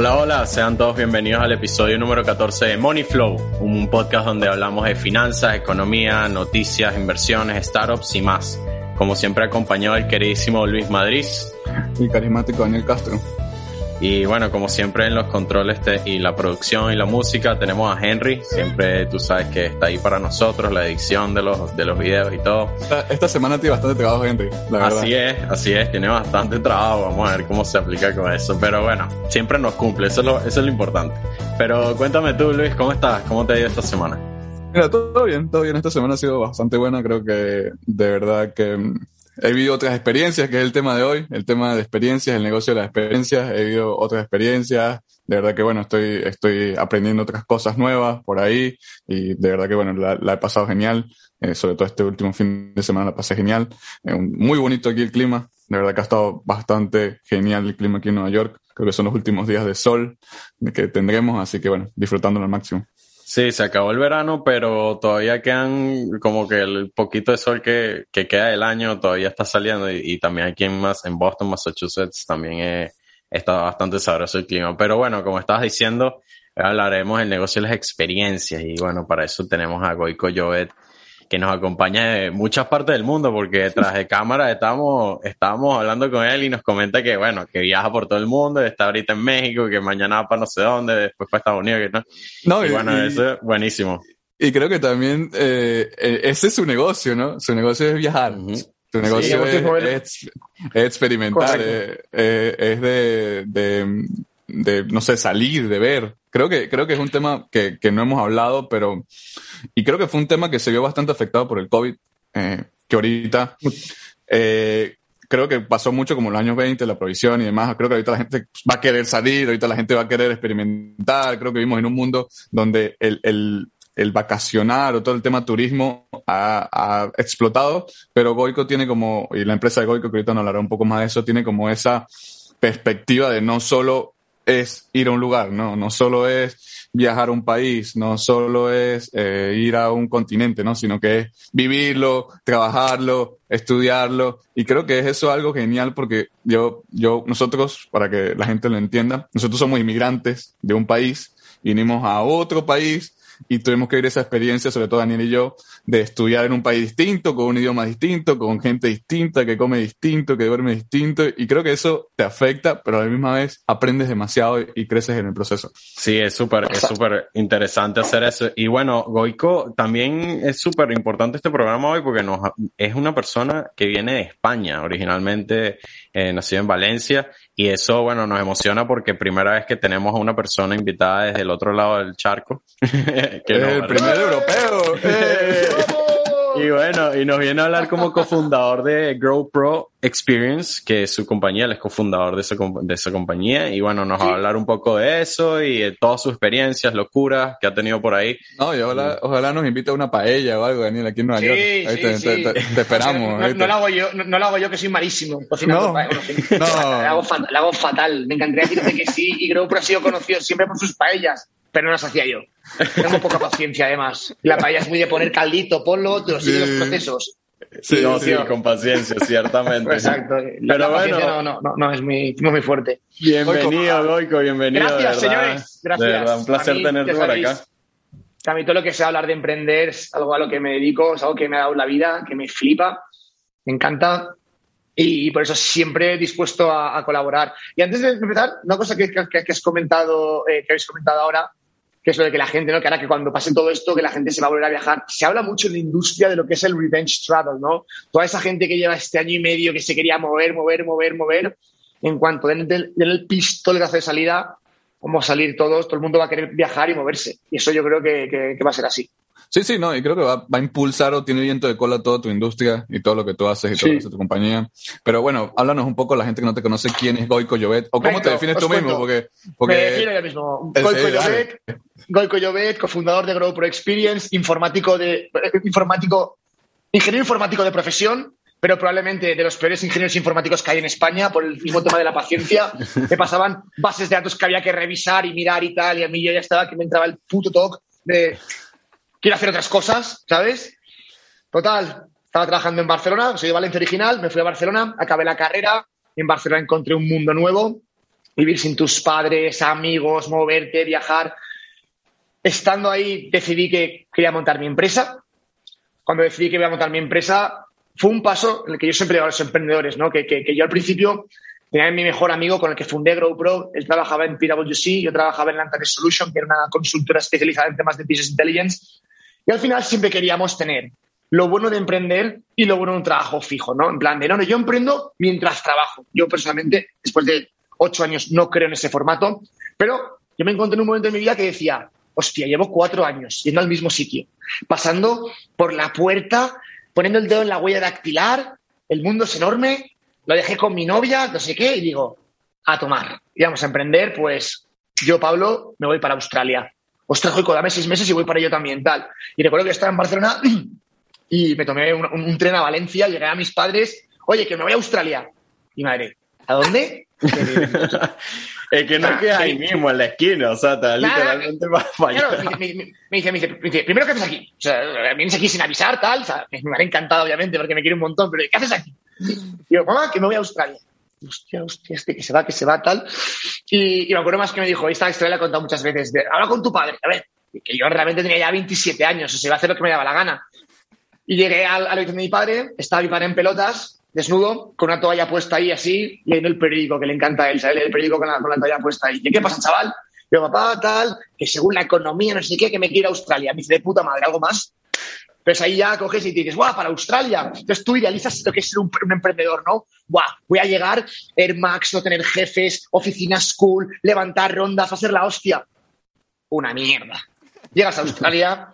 Hola, hola, sean todos bienvenidos al episodio número 14 de Money Flow, un podcast donde hablamos de finanzas, economía, noticias, inversiones, startups y más. Como siempre acompañado del queridísimo Luis Madrid. Y carismático Daniel Castro. Y bueno, como siempre en los controles y la producción y la música tenemos a Henry. Siempre tú sabes que está ahí para nosotros, la edición de los, de los videos y todo. Esta, semana tiene bastante trabajo, Henry, la verdad. Así es, así es, tiene bastante trabajo. Vamos a ver cómo se aplica con eso. Pero bueno, siempre nos cumple, eso es lo, eso es lo importante. Pero cuéntame tú, Luis, ¿cómo estás? ¿Cómo te ha ido esta semana? Mira, todo bien, todo bien. Esta semana ha sido bastante buena. Creo que de verdad que He vivido otras experiencias, que es el tema de hoy, el tema de experiencias, el negocio de las experiencias. He vivido otras experiencias. De verdad que, bueno, estoy, estoy aprendiendo otras cosas nuevas por ahí. Y de verdad que, bueno, la, he pasado genial. Eh, sobre todo este último fin de semana la pasé genial. Eh, muy bonito aquí el clima. De verdad que ha estado bastante genial el clima aquí en Nueva York. Creo que son los últimos días de sol que tendremos. Así que, bueno, disfrutándolo al máximo. Sí, se acabó el verano, pero todavía quedan como que el poquito de sol que, que queda del año todavía está saliendo y, también aquí en, más, en Boston, Massachusetts, también está bastante sabroso el clima. Pero bueno, como estabas diciendo, hablaremos del negocio de las experiencias y bueno, para eso tenemos a Goico Jovet que nos acompaña de muchas partes del mundo, porque detrás de cámara estamos, estábamos hablando con él y nos comenta que, bueno, que viaja por todo el mundo, está ahorita en México, que mañana va para no sé dónde, después para Estados Unidos, que no. no y, bueno, eso es buenísimo. Y creo que también eh, eh, ese es su negocio, ¿no? Su negocio es viajar. Su negocio es, experimentar, eh, es de, de, de, no sé, salir, de ver. Creo que, creo que es un tema que, que no hemos hablado, pero, y creo que fue un tema que se vio bastante afectado por el COVID, eh, que ahorita, eh, creo que pasó mucho como los años 20, la provisión y demás. Creo que ahorita la gente va a querer salir, ahorita la gente va a querer experimentar. Creo que vivimos en un mundo donde el, el, el vacacionar o todo el tema turismo ha, ha, explotado, pero Goico tiene como, y la empresa de Goico, que ahorita nos hablará un poco más de eso, tiene como esa perspectiva de no solo es ir a un lugar, ¿no? No solo es viajar a un país, no solo es eh, ir a un continente, ¿no? Sino que es vivirlo, trabajarlo, estudiarlo. Y creo que es eso algo genial porque yo, yo, nosotros, para que la gente lo entienda, nosotros somos inmigrantes de un país, vinimos a otro país y tuvimos que vivir esa experiencia, sobre todo Daniel y yo, de estudiar en un país distinto, con un idioma distinto, con gente distinta, que come distinto, que duerme distinto, y creo que eso te afecta, pero a la misma vez aprendes demasiado y creces en el proceso. Sí, es súper, es súper interesante hacer eso. Y bueno, Goico, también es súper importante este programa hoy porque nos, es una persona que viene de España, originalmente eh, nacido en Valencia, y eso, bueno, nos emociona porque primera vez que tenemos a una persona invitada desde el otro lado del charco. que el primer europeo. Y bueno, y nos viene a hablar como cofundador de Grow Pro Experience, que es su compañía, él es cofundador de esa, de esa compañía. Y bueno, nos va a hablar un poco de eso y de todas sus experiencias, locuras que ha tenido por ahí. No, y ojalá, ojalá nos invite a una paella o algo, Daniel, aquí en Nueva York. Ahí te, esperamos. No, lo hago yo, no, lo hago yo, que soy malísimo. No, no. Lo, hago fatal, lo hago fatal. Me encantaría decirte que sí. Y Grow Pro ha sido conocido siempre por sus paellas pero no las hacía yo. Tengo poca paciencia, además. La paella es muy de poner caldito, ponlo, te lo siguen los procesos. Sí, no, sí, con paciencia, ciertamente. Exacto. pero bueno, no, no, no, es muy, muy fuerte. Bienvenido, Goico, bienvenido. Gracias, señores. Gracias. De verdad, un placer tenerte por acá. A mí todo lo que sea hablar de emprender es algo a lo que me dedico, es algo que me ha dado la vida, que me flipa, me encanta y, por eso siempre dispuesto a, colaborar. Y antes de empezar, una cosa que, que, has comentado, eh, que habéis comentado ahora, que es lo de que la gente, ¿no? Que ahora que cuando pase todo esto, que la gente se va a volver a viajar. Se habla mucho en la industria de lo que es el revenge travel, ¿no? Toda esa gente que lleva este año y medio que se quería mover, mover, mover, mover, en cuanto den, den, el pistoletazo de salida, vamos a salir todos, todo el mundo va a querer viajar y moverse. Y eso yo creo que, que, va a ser así. Sí, sí, no, y creo que va, va, a impulsar o tiene viento de cola toda tu industria y todo lo que tú haces y todo lo que hace tu compañía. Pero bueno, háblanos un poco, la gente que no te conoce, quién es Goico Llobet o cómo te defines tú mismo, porque... porque Me defino yo mismo. Goico Llobet, Goico Llobet, cofundador de Grow Pro Experience, informático de, informático, ingeniero informático de profesión, pero probablemente de los peores ingenieros informáticos que hay en España por el mismo tema de la paciencia. Me pasaban bases de datos que había que revisar y mirar y tal, y a mí yo ya estaba que me entraba el puto talk de quiero hacer otras cosas, ¿sabes? Total, estaba trabajando en Barcelona, soy de Valencia original, me fui a Barcelona, acabé la carrera, en Barcelona encontré un mundo nuevo, vivir sin tus padres, amigos, moverte, viajar. Estando ahí decidí que quería montar mi empresa. Cuando decidí que iba a montar mi empresa, fue un paso en el que yo siempre digo a los emprendedores, ¿no? Que, que, yo al principio tenía mi mejor amigo con el que fundé GrowPro, él trabajaba en PwC, yo trabajaba en Lantanes Solution, que era una consultora especializada en temas de Business Intelligence, y al final siempre queríamos tener lo bueno de emprender y lo bueno de un trabajo fijo, ¿no? En plan de, no, no, yo emprendo mientras trabajo. Yo personalmente, después de ocho años, no creo en ese formato, pero yo me encontré en un momento de mi vida que decía, hostia, llevo cuatro años yendo al mismo sitio, pasando por la puerta, poniendo el dedo en la huella dactilar, el mundo es enorme, lo dejé con mi novia, no sé qué, y digo, a tomar. Y vamos a emprender, pues yo, Pablo, me voy para Australia. Ostras, joder, dame seis meses y voy para ello también, tal. Y recuerdo que estaba en Barcelona y me tomé un, tren a Valencia, llegué a mis padres, oye, que me voy a Australia. Y madre, ¿a dónde? es que no queda ahí mismo, en la esquina, o sea, literalmente va a me, dice, me, dice, primero, ¿qué haces aquí? O sea, vienes aquí sin avisar, tal, o sea, me ha encantado, obviamente, porque me quiere un montón, pero ¿qué haces aquí? Y yo, mamá, que me voy a Australia. Hostia, hostia, este que se va, que se va, tal. Y, me acuerdo más que me dijo, esta historia la he contado muchas veces, habla con tu padre, a ver, que yo realmente tenía ya 27 años, o sea, iba a hacer lo que me daba la gana. Y llegué al, al de mi padre, estaba mi padre en pelotas, desnudo, con una toalla puesta ahí así, leyendo el periódico, que le encanta a él, ¿sabes? El periódico con la, con la toalla puesta ahí. ¿Y qué pasa, chaval? Yo, papá, tal, que según la economía, no sé qué, que me quiero a Australia. Me dice, de puta madre, ¿algo más? Pues ahí ya coges y dices, guau, para Australia. Entonces tú idealizas lo que es ser un, emprendedor, ¿no? Guau, voy a llegar, Air Max, no tener jefes, oficinas cool, levantar rondas, hacer la hostia. Una mierda. Llegas a Australia,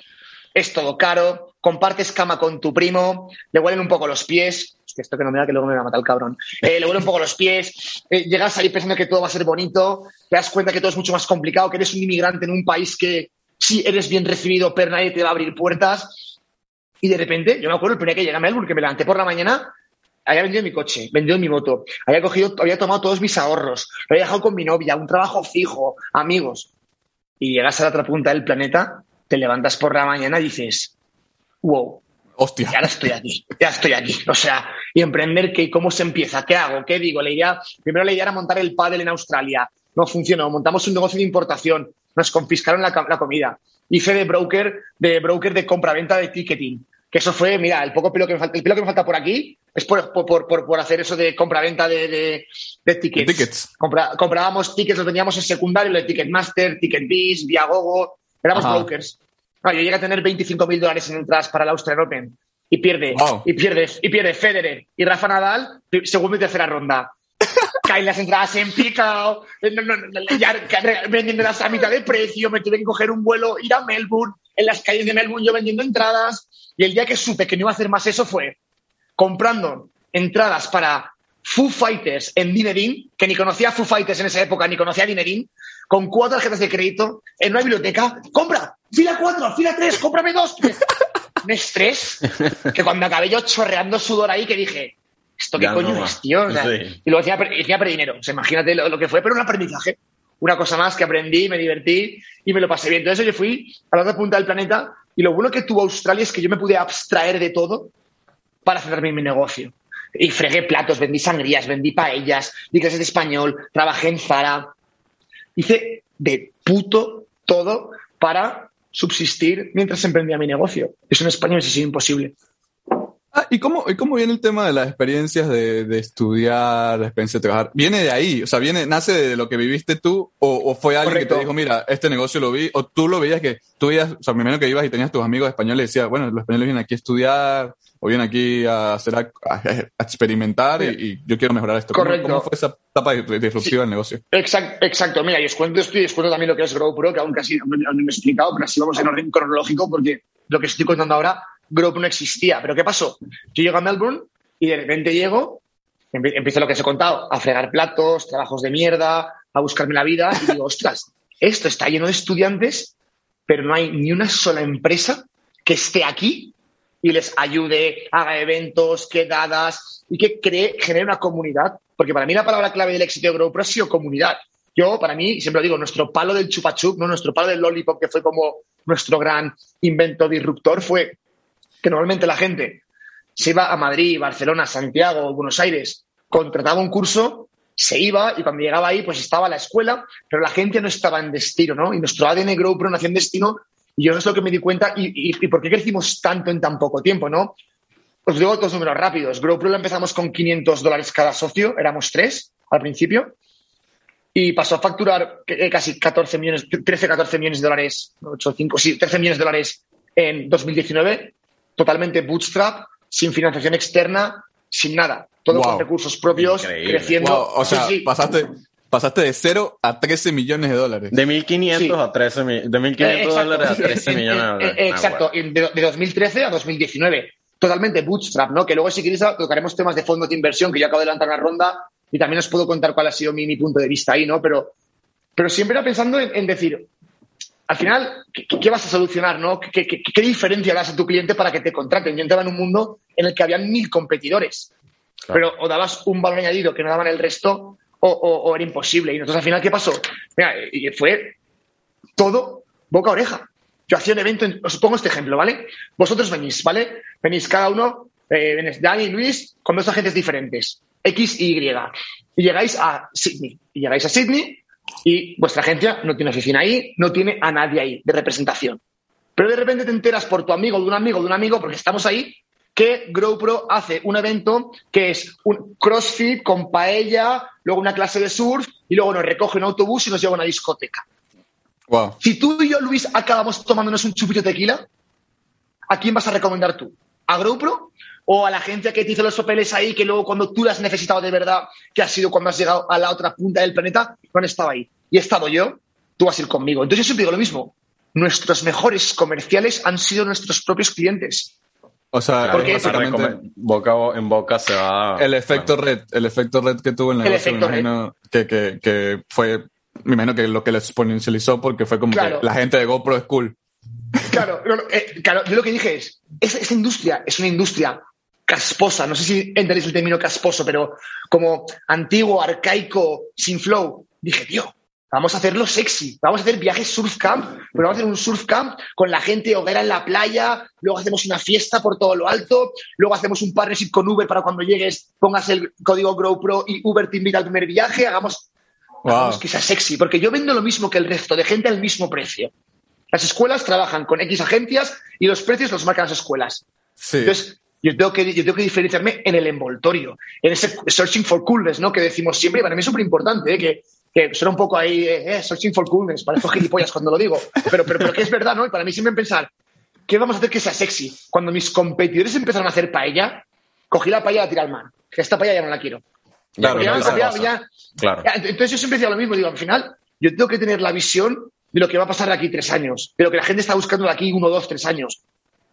es todo caro, compartes cama con tu primo, le huelen un poco los pies, esto que no me da que luego me va a matar el cabrón, eh, le huelen un poco los pies, eh, llegas ahí pensando que todo va a ser bonito, te das cuenta que todo es mucho más complicado, que eres un inmigrante en un país que sí eres bien recibido, pero nadie te va a abrir puertas. Y de repente, yo me acuerdo el primer que llegué a Melbourne, que me levanté por la mañana, había vendido mi coche, vendido mi moto, había cogido, había tomado todos mis ahorros, lo había dejado con mi novia, un trabajo fijo, amigos. Y llegas a la otra punta del planeta, te levantas por la mañana y dices, wow. Hostia. Ya estoy aquí, ya estoy aquí. O sea, y emprender, ¿qué, ¿cómo se empieza? ¿Qué hago? ¿Qué digo? La idea, primero la idea era montar el pádel en Australia. No funcionó. Montamos un negocio de importación. Nos confiscaron la, comida. Hice de broker, de broker de compra-venta de ticketing. Que eso fue, mira, el poco pelo que me falta, el pelo que me falta por aquí es por, por, por, por hacer eso de compra-venta de, de, tickets. tickets. comprábamos tickets, los vendíamos en secundario, de Ticketmaster, Ticketbiz, Viagogo. Éramos brokers yo llegué a tener 25 mil dólares en entradas para el Australian Open y pierde, y pierde, y pierde Federer y Rafa Nadal, segunda y tercera ronda. Caen las entradas en picado, eh, vendiéndolas a mitad de precio, me tuve que coger un vuelo, ir a Melbourne, en las calles de Melbourne yo vendiendo entradas. Y el día que supe que no iba a hacer más eso fue comprando entradas para Foo Fighters en Dinerín, que ni conocía a Foo Fighters en esa época, ni conocía a Dinerín, con cuatro tarjetas de crédito en una biblioteca, compra, fila cuatro, fila tres, cómprame dos. Un estrés que cuando acabé yo chorreando sudor ahí que dije, ¿esto qué coño es, tío? Y luego decía, decía dinero. O sea, imagínate lo, que fue, pero un aprendizaje. Una cosa más que aprendí, me divertí y me lo pasé bien. Entonces yo fui a la otra punta del planeta y lo bueno que tuvo Australia es que yo me pude abstraer de todo para centrarme en mi negocio. Y fregué platos, vendí sangrías, vendí paellas, di clases de español, trabajé en Zara, hice de puto todo para subsistir mientras emprendía mi negocio. Eso en España ha sido imposible. Ah, ¿y cómo, ¿y cómo viene el tema de las experiencias de, de, estudiar, la experiencia de trabajar? ¿Viene de ahí? O sea, viene, ¿nace de lo que viviste tú? ¿O, fue alguien que te dijo, mira, este negocio lo vi? ¿O tú lo veías que tú veías, o sea, primero que ibas y tenías tus amigos españoles y decías, bueno, los españoles vienen aquí a estudiar, o vienen aquí a hacer a, experimentar y, yo quiero mejorar esto. Correcto. ¿Cómo, fue esa etapa disruptiva del negocio? Exacto, exacto. Mira, yo os cuento esto y os cuento también lo que es GrowPro, que aún casi no, me he explicado, pero así vamos en orden cronológico porque lo que estoy contando ahora GrowPro no existía. ¿Pero qué pasó? Yo llego a Melbourne y de repente llego, empiezo lo que os he contado, a fregar platos, trabajos de mierda, a buscarme la vida y digo, ostras, esto está lleno de estudiantes, pero no hay ni una sola empresa que esté aquí y les ayude, haga eventos, quedadas y que cree, genere una comunidad. Porque para mí la palabra clave del éxito de GrowPro ha sido comunidad. Yo, para mí, siempre lo digo, nuestro palo del chupachup, ¿no? nuestro palo del lollipop, que fue como nuestro gran invento disruptor, fue que normalmente la gente se iba a Madrid, Barcelona, Santiago, Buenos Aires, contrataba un curso se iba y cuando llegaba ahí, pues estaba la escuela, pero la gente no estaba en destino, ¿no? Y nuestro ADN GrowPro nació en destino y yo es lo que me di cuenta y, y, por qué crecimos tanto en tan poco tiempo, ¿no? Os digo dos números rápidos. GrowPro lo empezamos con 500 dólares cada socio, éramos tres al principio, y pasó a facturar eh, casi 14 millones, 13, 14 millones de dólares, 8, 5, sí, 13 millones de dólares en 2019, totalmente bootstrap, sin financiación externa, sin nada. Todos con recursos propios, creciendo. O sea, pasaste, pasaste de 0 a 13 millones de dólares. De 1.500 a 13 de 1.500 dólares a 13 millones de dólares. exacto, de, de 2013 a 2019 totalmente bootstrap, ¿no? Que luego si queréis tocaremos temas de fondos de inversión, que yo acabo de levantar una ronda y también os puedo contar cuál ha sido mi, punto de vista ahí, ¿no? Pero, pero siempre era pensando en, decir, al final, ¿qué, vas a solucionar, no? ¿Qué, diferencia das a tu cliente para que te contraten? Yo entraba en un mundo en el que había mil competidores, pero o dabas un valor añadido que no daban el resto o, era imposible. Y entonces al final, ¿qué pasó? Mira, fue todo boca a oreja. Yo hacía un evento, os pongo este ejemplo, ¿vale? Vosotros venís, ¿vale? Venís cada uno, eh, Dani y Luis, con dos agentes diferentes. X y Y. Y llegáis a Sydney. Y llegáis a Sydney y vuestra agencia no tiene oficina ahí, no tiene a nadie ahí de representación. Pero de repente te enteras por tu amigo, de un amigo, de un amigo, porque estamos ahí, que GrowPro hace un evento que es un CrossFit con paella, luego una clase de surf y luego nos recoge un autobús y nos lleva a una discoteca. Wow. Si tú y yo, Luis, acabamos tomándonos un chupito de tequila, ¿a quién vas a recomendar tú? ¿A GrowPro o a la agencia que te hizo los papeles ahí, que luego cuando tú las has necesitado de verdad, que ha sido cuando has llegado a la otra punta del planeta, no han estado ahí. Y he estado yo, tú vas a ir conmigo. Entonces yo siempre digo lo mismo. Nuestros mejores comerciales han sido nuestros propios clientes. O sea, porque boca en boca se va. El efecto red, el efecto red que tuvo en el negocio, me imagino que, que, que, fue, me imagino que lo que le exponencializó porque fue como que la gente de GoPro es cool. Claro, eh, claro, yo lo que dije es, esa industria es una industria casposa, no sé si entendéis el término casposo, pero como antiguo, arcaico, sin flow, dije, tío, vamos a hacerlo sexy, vamos a hacer viajes surf camp, pero vamos a hacer un surf camp con la gente hoguera en la playa, luego hacemos una fiesta por todo lo alto, luego hacemos un partnership con Uber para cuando llegues pongas el código GrowPro y Uber te invita al primer viaje, hagamos, que sea sexy, porque yo vendo lo mismo que el resto de gente al mismo precio. Las escuelas trabajan con X agencias y los precios los marcan las escuelas. Entonces, yo tengo, que, yo tengo que diferenciarme en el envoltorio, en ese searching for coolness, ¿no? Que decimos siempre, y para mí es súper importante, ¿eh? que, que suena un poco ahí, eh, searching for coolness, parezco gilipollas cuando lo digo, pero, pero, pero que es verdad, ¿no? Y para mí siempre pensar, ¿qué vamos a hacer que sea sexy? Cuando mis competidores empezaron a hacer paella, cogí la paella y la tiré al mar. Esta paella ya no la quiero. Claro, claro. Entonces yo siempre decía lo mismo, digo, al final, yo tengo que tener la visión de lo que va a pasar de aquí tres años, de lo que la gente está buscando de aquí uno, dos, tres años.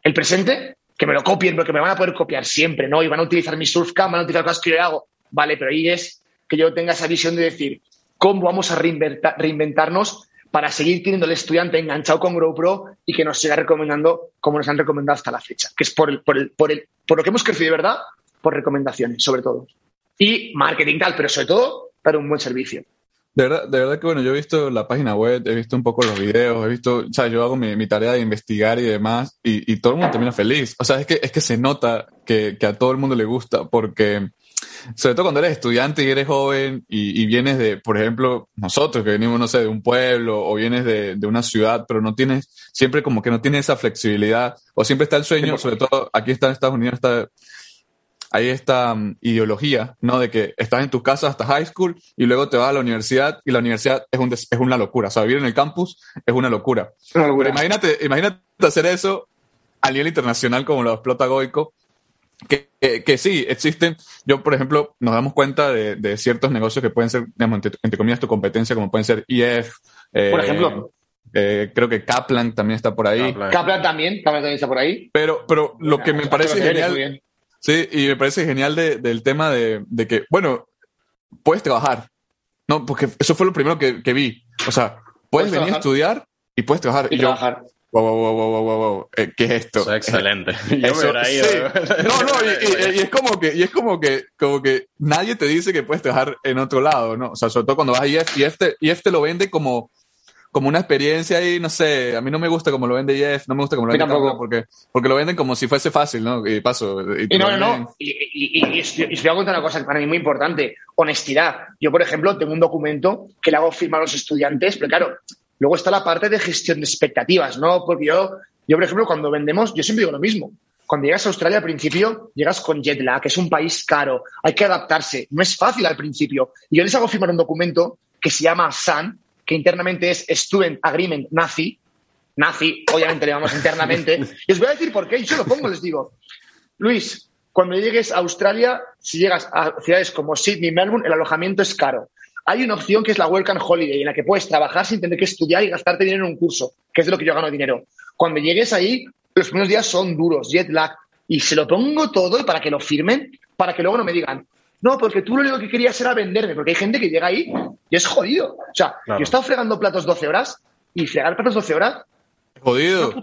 El presente, que me lo copien, porque me van a poder copiar siempre, ¿no? Y van a utilizar mi surfcam, van a utilizar cosas que yo hago. Vale, pero ahí es que yo tenga esa visión de decir, ¿cómo vamos a reinventarnos para seguir teniendo el estudiante enganchado con GoPro y que nos siga recomendando como nos han recomendado hasta la fecha? Que es por, el, por, el, por, el, por lo que hemos crecido de verdad, por recomendaciones, sobre todo. Y marketing tal, pero sobre todo, para un buen servicio. De verdad, de verdad que bueno, yo he visto la página web, he visto un poco los videos, he visto, o sea, yo hago mi, mi tarea de investigar y demás, y, y, todo el mundo termina feliz. O sea, es que, es que se nota que, que a todo el mundo le gusta, porque sobre todo cuando eres estudiante y eres joven y, y, vienes de, por ejemplo, nosotros que venimos, no sé, de un pueblo o vienes de, de, una ciudad, pero no tienes, siempre como que no tienes esa flexibilidad, o siempre está el sueño, sobre todo aquí está en Estados Unidos, está hay esta mm, ideología, ¿no? De que estás en tu casa hasta high school y luego te vas a la universidad y la universidad es, un es una locura. O sea, vivir en el campus es una locura. Pero imagínate, imagínate hacer eso a nivel internacional como lo explota Goico. Que, que, sí, existen. Yo, por ejemplo, nos damos cuenta de, de ciertos negocios que pueden ser, digamos, entre, comillas, tu competencia, como pueden ser IF. Eh, por ejemplo. Eh, creo que Kaplan también está por ahí. Kaplan, también, Kaplan también está por ahí. Pero, pero lo que me parece genial Sí, y me parece genial del tema de, que, bueno, puedes trabajar. No, porque eso fue lo primero que, vi. O sea, puedes, venir a estudiar y puedes trabajar. Y, trabajar. Wow, wow, wow, wow, wow, eh, ¿Qué es esto? Eso es excelente. Eso, No, no, y, es como que, y es como que, como que nadie te dice que puedes trabajar en otro lado, ¿no? O sea, sobre todo cuando vas a IF, y este, y este lo vende como, como una experiencia ahí, no sé, a mí no me gusta como lo vende Jeff, no me gusta como lo vende tampoco. porque, porque lo venden como si fuese fácil, ¿no? Y paso. Y, no, no, no, y, y, y, os voy a contar una cosa que para mí es muy importante, honestidad. Yo, por ejemplo, tengo un documento que le hago firmar a los estudiantes, pero claro, luego está la parte de gestión de expectativas, ¿no? Porque yo, yo, por ejemplo, cuando vendemos, yo siempre digo lo mismo. Cuando llegas a Australia al principio, llegas con jet lag, que es un país caro, hay que adaptarse, no es fácil al principio. Y yo les hago firmar un documento que se llama SAN, que internamente es Student Agreement Nazi. Nazi, obviamente le llamamos internamente. Y os voy a decir por qué, yo lo pongo, les digo. Luis, cuando llegues a Australia, si llegas a ciudades como Sydney, Melbourne, el alojamiento es caro. Hay una opción que es la Welcome Holiday, en la que puedes trabajar sin tener que estudiar y gastarte dinero en un curso, que es de lo que yo gano dinero. Cuando llegues ahí, los primeros días son duros, jet lag, y se lo pongo todo para que lo firmen, para que luego no me digan, no, porque tú lo único que querías era venderme, porque hay gente que llega ahí y es jodido. O sea, yo he estado fregando platos 12 horas y fregar platos 12 horas. Jodido.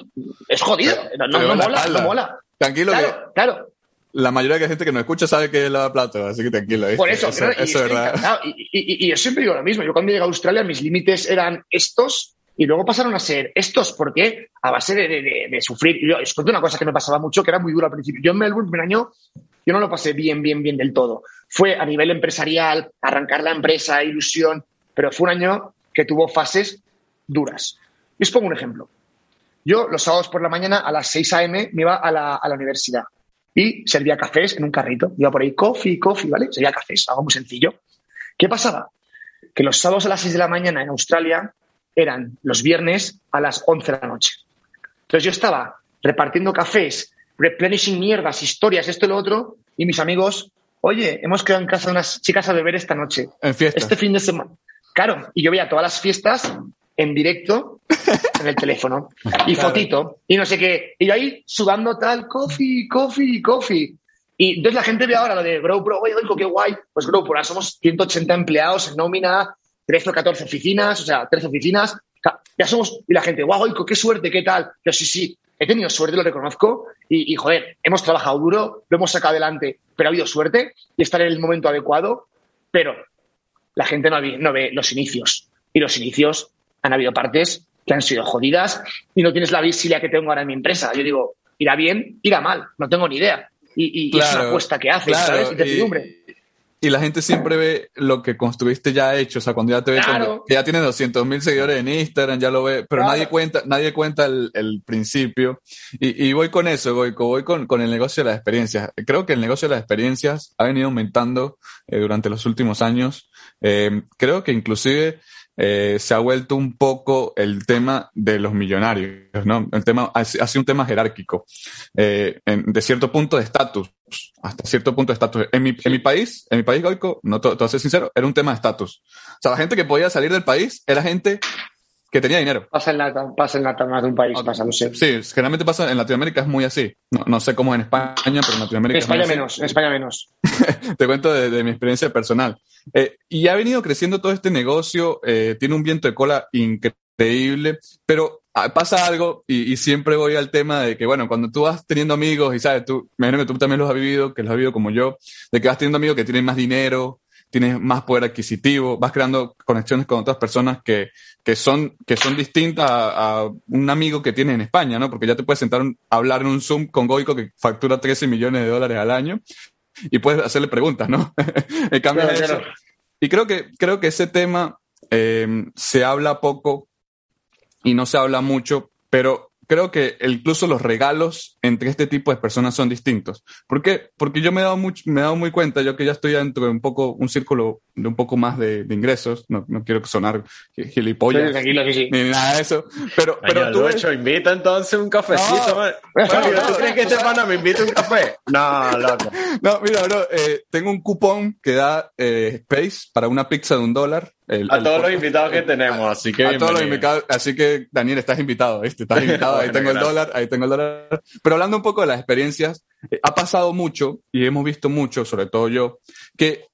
es jodido. No, no, mola, no mola. Tranquilo, claro, claro. La mayoría de la gente que nos escucha sabe que es lava platos, así que tranquilo. Por eso, eso, es verdad. Y, y, yo siempre digo lo mismo. Yo cuando llegué a Australia, mis límites eran estos y luego pasaron a ser estos. ¿Por qué? A base de, de, de, sufrir. Yo os cuento una cosa que me pasaba mucho, que era muy duro al principio. Yo en Melbourne, un año, yo no lo pasé bien, bien, bien del todo. Fue a nivel empresarial, arrancar la empresa, ilusión, pero fue un año que tuvo fases duras. Y os pongo un ejemplo. Yo los sábados por la mañana a las 6 a.m. me iba a la, a la universidad y servía cafés en un carrito. Iba por ahí, coffee, coffee, ¿vale? Servía cafés, algo muy sencillo. ¿Qué pasaba? Que los sábados a las 6 de la mañana en Australia eran los viernes a las 11 de la noche. Entonces yo estaba repartiendo cafés replenishing mierdas, historias, esto y lo otro, y mis amigos, oye, hemos quedado en casa de unas chicas a beber esta noche. En fiesta. Este fin de semana. Claro, y yo veía todas las fiestas en directo en el teléfono. Y fotito, y no sé qué. Y yo ahí sudando tal, coffee, coffee, coffee. Y entonces la gente ve ahora lo de GrowPro, oye, qué guay. Pues GrowPro, ahora somos 180 empleados en nómina, 13 o 14 oficinas, o sea, 13 oficinas. Ya somos, y la gente, guau, qué suerte, qué tal. Yo sí, sí, he tenido suerte, lo reconozco, y, joder, hemos trabajado duro, lo hemos sacado adelante, pero ha habido suerte y estar en el momento adecuado, pero la gente no, no ve los inicios. Y los inicios han habido partes que han sido jodidas y no tienes la visibilidad que tengo ahora en mi empresa. Yo digo, irá bien, irá mal, no tengo ni idea. Y, es una apuesta que haces, ¿sabes? Incertidumbre y la gente siempre ve lo que construiste ya hecho, o sea, cuando ya te ve que ya tiene 200 mil seguidores en Instagram, ya lo ve, pero nadie cuenta, nadie cuenta el, el principio. Y, y, voy con eso, voy, voy con, con el negocio de las experiencias. Creo que el negocio de las experiencias ha venido aumentando eh, durante los últimos años. Eh, creo que inclusive eh, se ha vuelto un poco el tema de los millonarios, ¿no? El tema ha, sido un tema jerárquico, eh, de cierto punto de estatus, hasta cierto punto de estatus. En mi, en mi país, en mi país, Goico, no te voy a ser sincero, era un tema de estatus. O sea, la gente que podía salir del país era gente que tenía dinero. Pasa en la, pasa en la más de un país, pasa, no sé. Sí, generalmente pasa en Latinoamérica, es muy así. No, no sé cómo es en España, pero en Latinoamérica. España menos, en España menos. Te cuento de, mi experiencia personal. Eh, y ha venido creciendo todo este negocio, eh, tiene un viento de cola increíble, pero ah, pasa algo y, y, siempre voy al tema de que, bueno, cuando tú vas teniendo amigos y sabes, tú, me imagino que tú también los has vivido, que los has vivido como yo, de que vas teniendo amigos que tienen más dinero, tienes más poder adquisitivo, vas creando conexiones con otras personas que, que son, que son distintas a, un amigo que tienes en España, ¿no? Porque ya te puedes sentar a hablar en un Zoom con Goico que factura 13 millones de dólares al año y puedes hacerle preguntas, ¿no? en cambio Y creo que, creo que ese tema eh, se habla poco y no se habla mucho, pero creo que incluso los regalos entre este tipo de personas son distintos. ¿Por qué? Porque yo me he dado, mucho, me he dado muy cuenta, yo que ya estoy dentro de un poco, un círculo de un poco más de, ingresos, no, no, quiero sonar gilipollas, ni nada de eso, pero, pero tú... Hecho, invita entonces un cafecito, no. ¿tú crees que este pana me invita un café? No, loco. No, mira, bro, eh, tengo un cupón que da eh, Space para una pizza de un dólar a todos los invitados que tenemos, así que. A todos los invitados, así que Daniel, estás invitado, ¿viste? Estás invitado, ahí tengo el dólar, ahí tengo el dólar. Pero hablando un poco de las experiencias, eh, ha pasado mucho y hemos visto mucho, sobre todo yo, que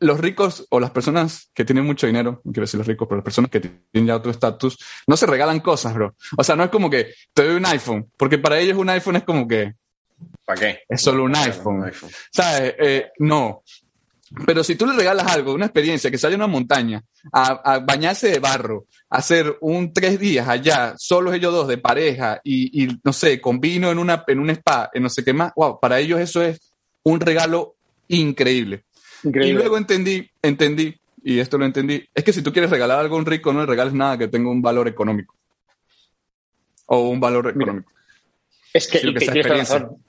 los ricos o las personas que tienen mucho dinero, no quiero decir los ricos, pero las personas que tienen ya otro estatus, no se regalan cosas, bro. O sea, no es como que te doy un iPhone, porque para ellos un iPhone es como que. ¿Para qué? Es solo un iPhone. ¿Sabes? Eh, no Pero si tú le regalas algo, una experiencia, que sale a una montaña, a, bañarse de barro, a hacer un tres días allá, solos ellos dos, de pareja, y, no sé, con vino en, una, en un spa, en no sé qué más, wow, para ellos eso es un regalo increíble. increíble. Y luego entendí, entendí, y esto lo entendí, es que si tú quieres regalar algo a un rico, no le regales nada que tenga un valor económico. O un valor económico. Es que, y que razón.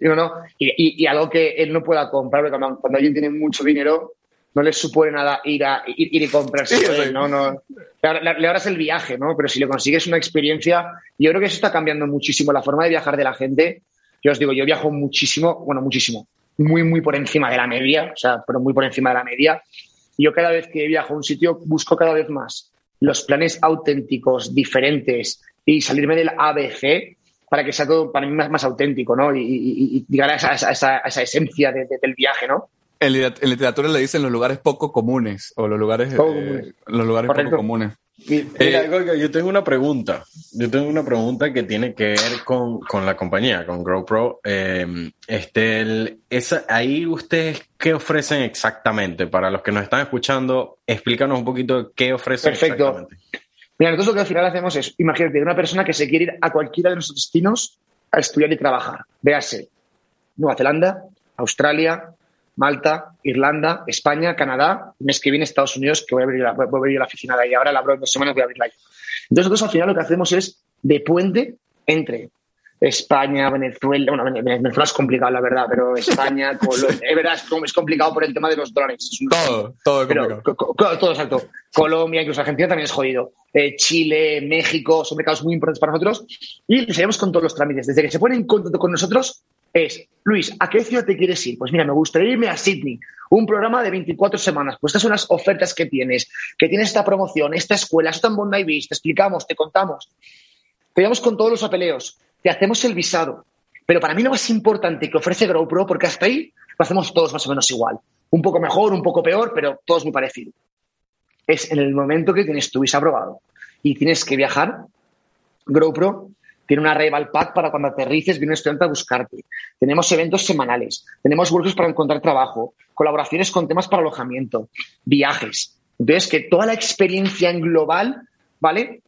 No, Y, algo que él no pueda comprar, porque cuando, alguien tiene mucho dinero, no le supone nada ir a ir, y comprarse. no, no. Le, harás el viaje, ¿no? Pero si le consigues una experiencia, yo creo que eso está cambiando muchísimo la forma de viajar de la gente. Yo os digo, yo viajo muchísimo, bueno, muchísimo, muy, muy por encima de la media, o sea, pero muy por encima de la media. Y yo cada vez que viajo a un sitio busco cada vez más los planes auténticos, diferentes y salirme del ABC para que sea todo para mí más, auténtico, ¿no? Y, llegar a esa, esencia del viaje, ¿no? En, literatura le dicen los lugares poco comunes o los lugares, eh, los lugares poco comunes. Eh, yo tengo una pregunta. Yo tengo una pregunta que tiene que ver con, la compañía, con GrowPro. Eh, este, ahí ustedes, ¿qué ofrecen exactamente? Para los que nos están escuchando, explícanos un poquito qué ofrecen Perfecto. exactamente. Mira, nosotros lo que al final hacemos es, imagínate, una persona que se quiere ir a cualquiera de nuestros destinos a estudiar y trabajar. Véase, Nueva Zelanda, Australia, Malta, Irlanda, España, Canadá, mes que viene Estados Unidos, que voy a abrir la, a la oficina de ahí. Ahora la abro en dos semanas, voy a abrirla ahí. Entonces nosotros al final lo que hacemos es de puente entre España, Venezuela, bueno, Venezuela es complicado, la verdad, pero España, Colombia, es verdad, es complicado por el tema de los dólares. Todo, todo complicado. todo exacto. Colombia, incluso Argentina también es jodido. Eh, Chile, México, son mercados muy importantes para nosotros y seguimos con todos los trámites. Desde que se ponen en contacto con nosotros es, Luis, ¿a qué ciudad te quieres ir? Pues mira, me gustaría irme a Sydney, un programa de 24 semanas. Pues estas son las ofertas que tienes, que tienes esta promoción, esta escuela, esto en Bondi Beach, te explicamos, te contamos. Te vamos con todos los papeleos te hacemos el visado. Pero para mí lo más importante que ofrece GrowPro, porque hasta ahí lo hacemos todos más o menos igual. Un poco mejor, un poco peor, pero todos muy parecido. Es en el momento que tienes tu visa aprobado y tienes que viajar, GrowPro tiene una rival pack para cuando aterrices, viene un estudiante a buscarte. Tenemos eventos semanales, tenemos workshops para encontrar trabajo, colaboraciones con temas para alojamiento, viajes. Entonces, que toda la experiencia en global, ¿vale?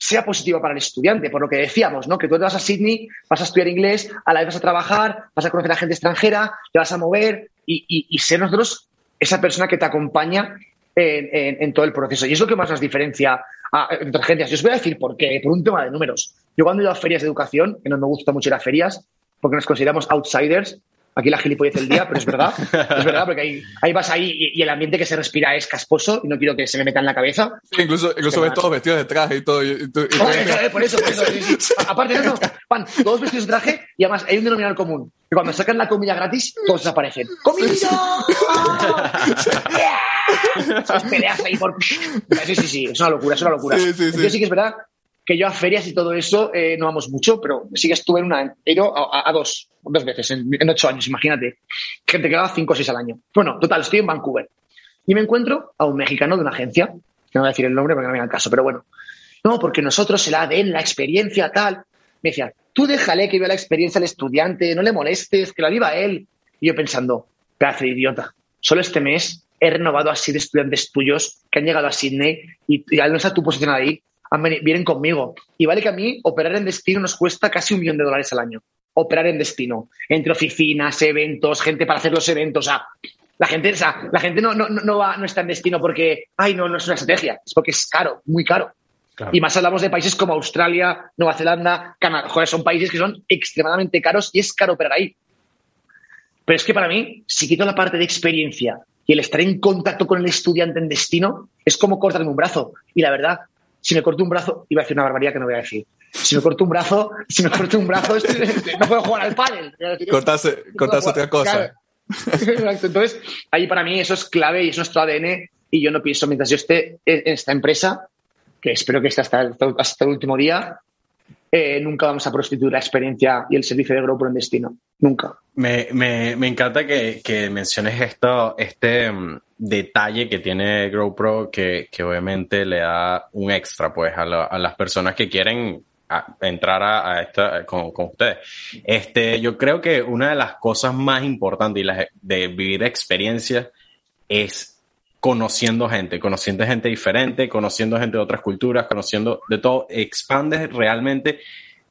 Sea positiva para el estudiante, por lo que decíamos, ¿no? Que tú te vas a Sydney, vas a estudiar inglés, a la vez vas a trabajar, vas a conocer a gente extranjera, te vas a mover y, ser nosotros esa persona que te acompaña en, todo el proceso. Y es lo que más nos diferencia entre agencias. Yo os voy a decir por qué, por un tema de números. Yo cuando he ido a ferias de educación, que no me gusta mucho ir a ferias, porque nos consideramos outsiders, Aquí la gilipollez del día, pero es verdad. es verdad, porque ahí, ahí vas ahí y, el ambiente que se respira es casposo y no quiero que se me meta en la cabeza. incluso incluso ves todos vestidos de traje y todo. por eso, por eso. Aparte, no, van todos vestidos de traje y además hay un denominador común. Que cuando sacan la comida gratis, todos desaparecen. ¡Comida! yeah. peleas ahí por. Sí, sí, sí, es una locura, es una locura. Sí, sí, sí. sí que es verdad que yo a ferias y todo eso eh, no vamos mucho, pero sí que estuve en una, he ido a, dos, dos veces en, ocho años, imagínate. Gente que va cinco o seis al año. Bueno, total, estoy en Vancouver. Y me encuentro a un mexicano de una agencia, que no voy a decir el nombre porque no me el caso, pero bueno. No, porque nosotros el ADN, la experiencia, tal. Me decía, tú déjale que viva la experiencia al estudiante, no le molestes, que la viva él. Y yo pensando, pedazo de idiota, solo este mes he renovado a siete estudiantes tuyos que han llegado a Sydney y, y al no estar tu posición ahí, vienen conmigo. Y vale que a mí operar en destino nos cuesta casi un millón de dólares al año. Operar en destino. Entre oficinas, eventos, gente para hacer los eventos. O sea, la gente, o sea, la gente no, no, no, va, no está en destino porque, ay, no, no es una estrategia. Es porque es caro, muy caro. Y más hablamos de países como Australia, Nueva Zelanda, Canadá. Joder, son países que son extremadamente caros y es caro operar ahí. Pero es que para mí, si quito la parte de experiencia y el estar en contacto con el estudiante en destino, es como cortarme un brazo. Y la verdad, si me corto un brazo, iba a decir una barbaridad que no voy a decir. Si me corto un brazo, si me corto un brazo, no puedo jugar al pádel. Cortarse, otra cosa. Entonces, ahí para mí eso es clave y eso es nuestro ADN. Y yo no pienso, mientras yo esté en esta empresa, que espero que esté hasta el, hasta el último día, eh, nunca vamos a prostituir la experiencia y el servicio de GrowPro en destino. Nunca. Me, me, me encanta que, que, menciones esto, este mm, detalle que tiene GrowPro que, que, obviamente le da un extra pues a, las personas que quieren entrar a, a esta con, con, ustedes. Este, yo creo que una de las cosas más importantes y las, de vivir experiencias es conociendo gente, conociendo gente diferente, conociendo gente de otras culturas, conociendo de todo, expandes realmente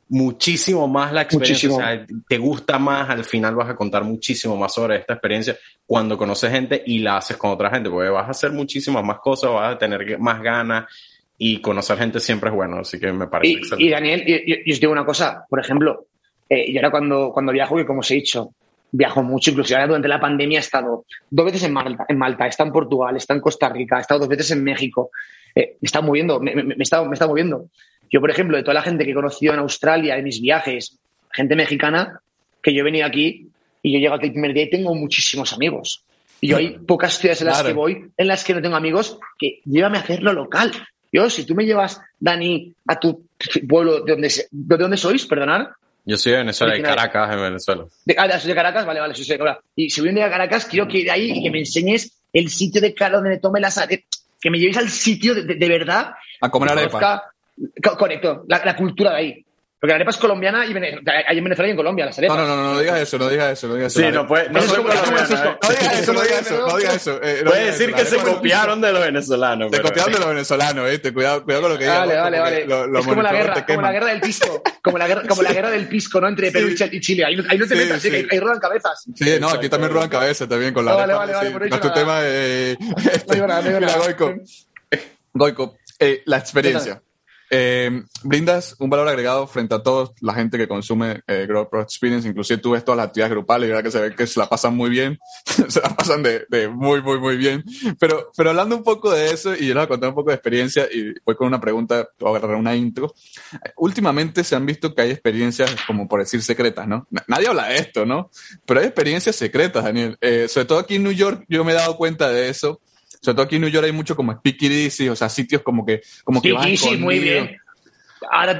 muchísimo más la experiencia, o sea, te gusta más, al final vas a contar muchísimo más sobre esta experiencia cuando conoces gente y la haces con otra gente, porque vas a hacer muchísimas más cosas, vas a tener más ganas y conocer gente siempre es bueno, así que me parece y, excelente. Y Daniel, y, os digo una cosa, por ejemplo, eh, yo ahora cuando, cuando viajo, que como os he dicho, viajo mucho, incluso ahora durante la pandemia he estado dos veces en Malta, en Malta, he estado en Portugal, he estado en Costa Rica, he estado dos veces en México, eh, me está moviendo, me, me, me, está, me está moviendo. Yo, por ejemplo, de toda la gente que he conocido en Australia, en mis viajes, gente mexicana, que yo he venido aquí y yo llego aquí el primer día y tengo muchísimos amigos. Y yo hay pocas ciudades en las que voy en las que no tengo amigos que llévame a hacerlo local. Yo, si tú me llevas, Dani, a tu pueblo de donde, de dónde sois, perdonar. Yo soy de Venezuela, de Caracas, en Venezuela. De, ah, soy de Caracas, vale, vale, soy de Caracas. Y si voy un día a Caracas, quiero que de ahí y que me enseñes el sitio de cara donde me tome las... Que me llevéis al sitio de, de, verdad. A comer arepa. Correcto, la, la, cultura de ahí. Porque la arepa es colombiana y hay en Venezuela y en Colombia, las arepas. No, no, no, no digas eso, no digas eso, no digas eso. Sí, no puede, no, no, digas eso, no digas eso, no digas eso. Puede decir que se copiaron de los venezolanos. Se copiaron de los venezolanos, eh, cuidado, cuidado con lo que digas. Vale, vale, vale. es como la guerra, como la guerra del pisco, como la guerra, como la guerra del pisco, ¿no? Entre Perú y Chile. Ahí, no te metas, ¿eh? ahí roban cabezas. Sí, no, aquí también roban cabezas también con la arepa. Vale, vale, vale, por tu tema, eh. Mira, Goico. Goico, la experiencia. Eh, brindas un valor agregado frente a toda la gente que consume eh, Grow Pro Experience, inclusive tú ves todas las actividades grupales y verdad que se ve que se la pasan muy bien, se la pasan de, de, muy, muy, muy bien. Pero, pero hablando un poco de eso, y yo les voy a contar un poco de experiencia y voy con una pregunta, voy a agarrar una intro. Últimamente se han visto que hay experiencias, como por decir, secretas, ¿no? Nadie habla de esto, ¿no? Pero hay experiencias secretas, Daniel. Eh, sobre todo aquí en New York, yo me he dado cuenta de eso sobre todo aquí en New York hay mucho como speakeasy, o sea, sitios como que... Como que sí, muy bien. Ahora,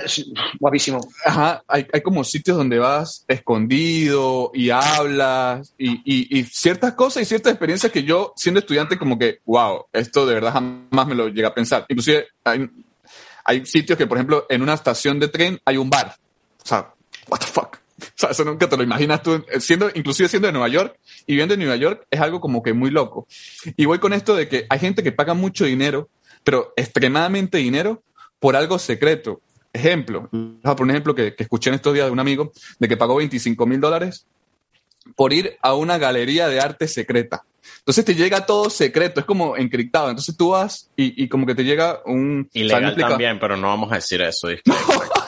guapísimo. Ajá, hay, hay, como sitios donde vas escondido y hablas y, y, y, ciertas cosas y ciertas experiencias que yo, siendo estudiante, como que, wow, esto de verdad jamás me lo llega a pensar. Inclusive hay, hay sitios que, por ejemplo, en una estación de tren hay un bar. O sea, what the fuck. O sea, eso nunca te lo imaginas tú, siendo, inclusive siendo de Nueva York y viviendo en Nueva York, es algo como que muy loco. Y voy con esto de que hay gente que paga mucho dinero, pero extremadamente dinero por algo secreto. Ejemplo, por un ejemplo que, que escuché en estos días de un amigo, de que pagó 25 mil dólares por ir a una galería de arte secreta. Entonces te llega todo secreto, es como encriptado. Entonces tú vas y, y como que te llega un... Ilegal también, pero no vamos a decir eso.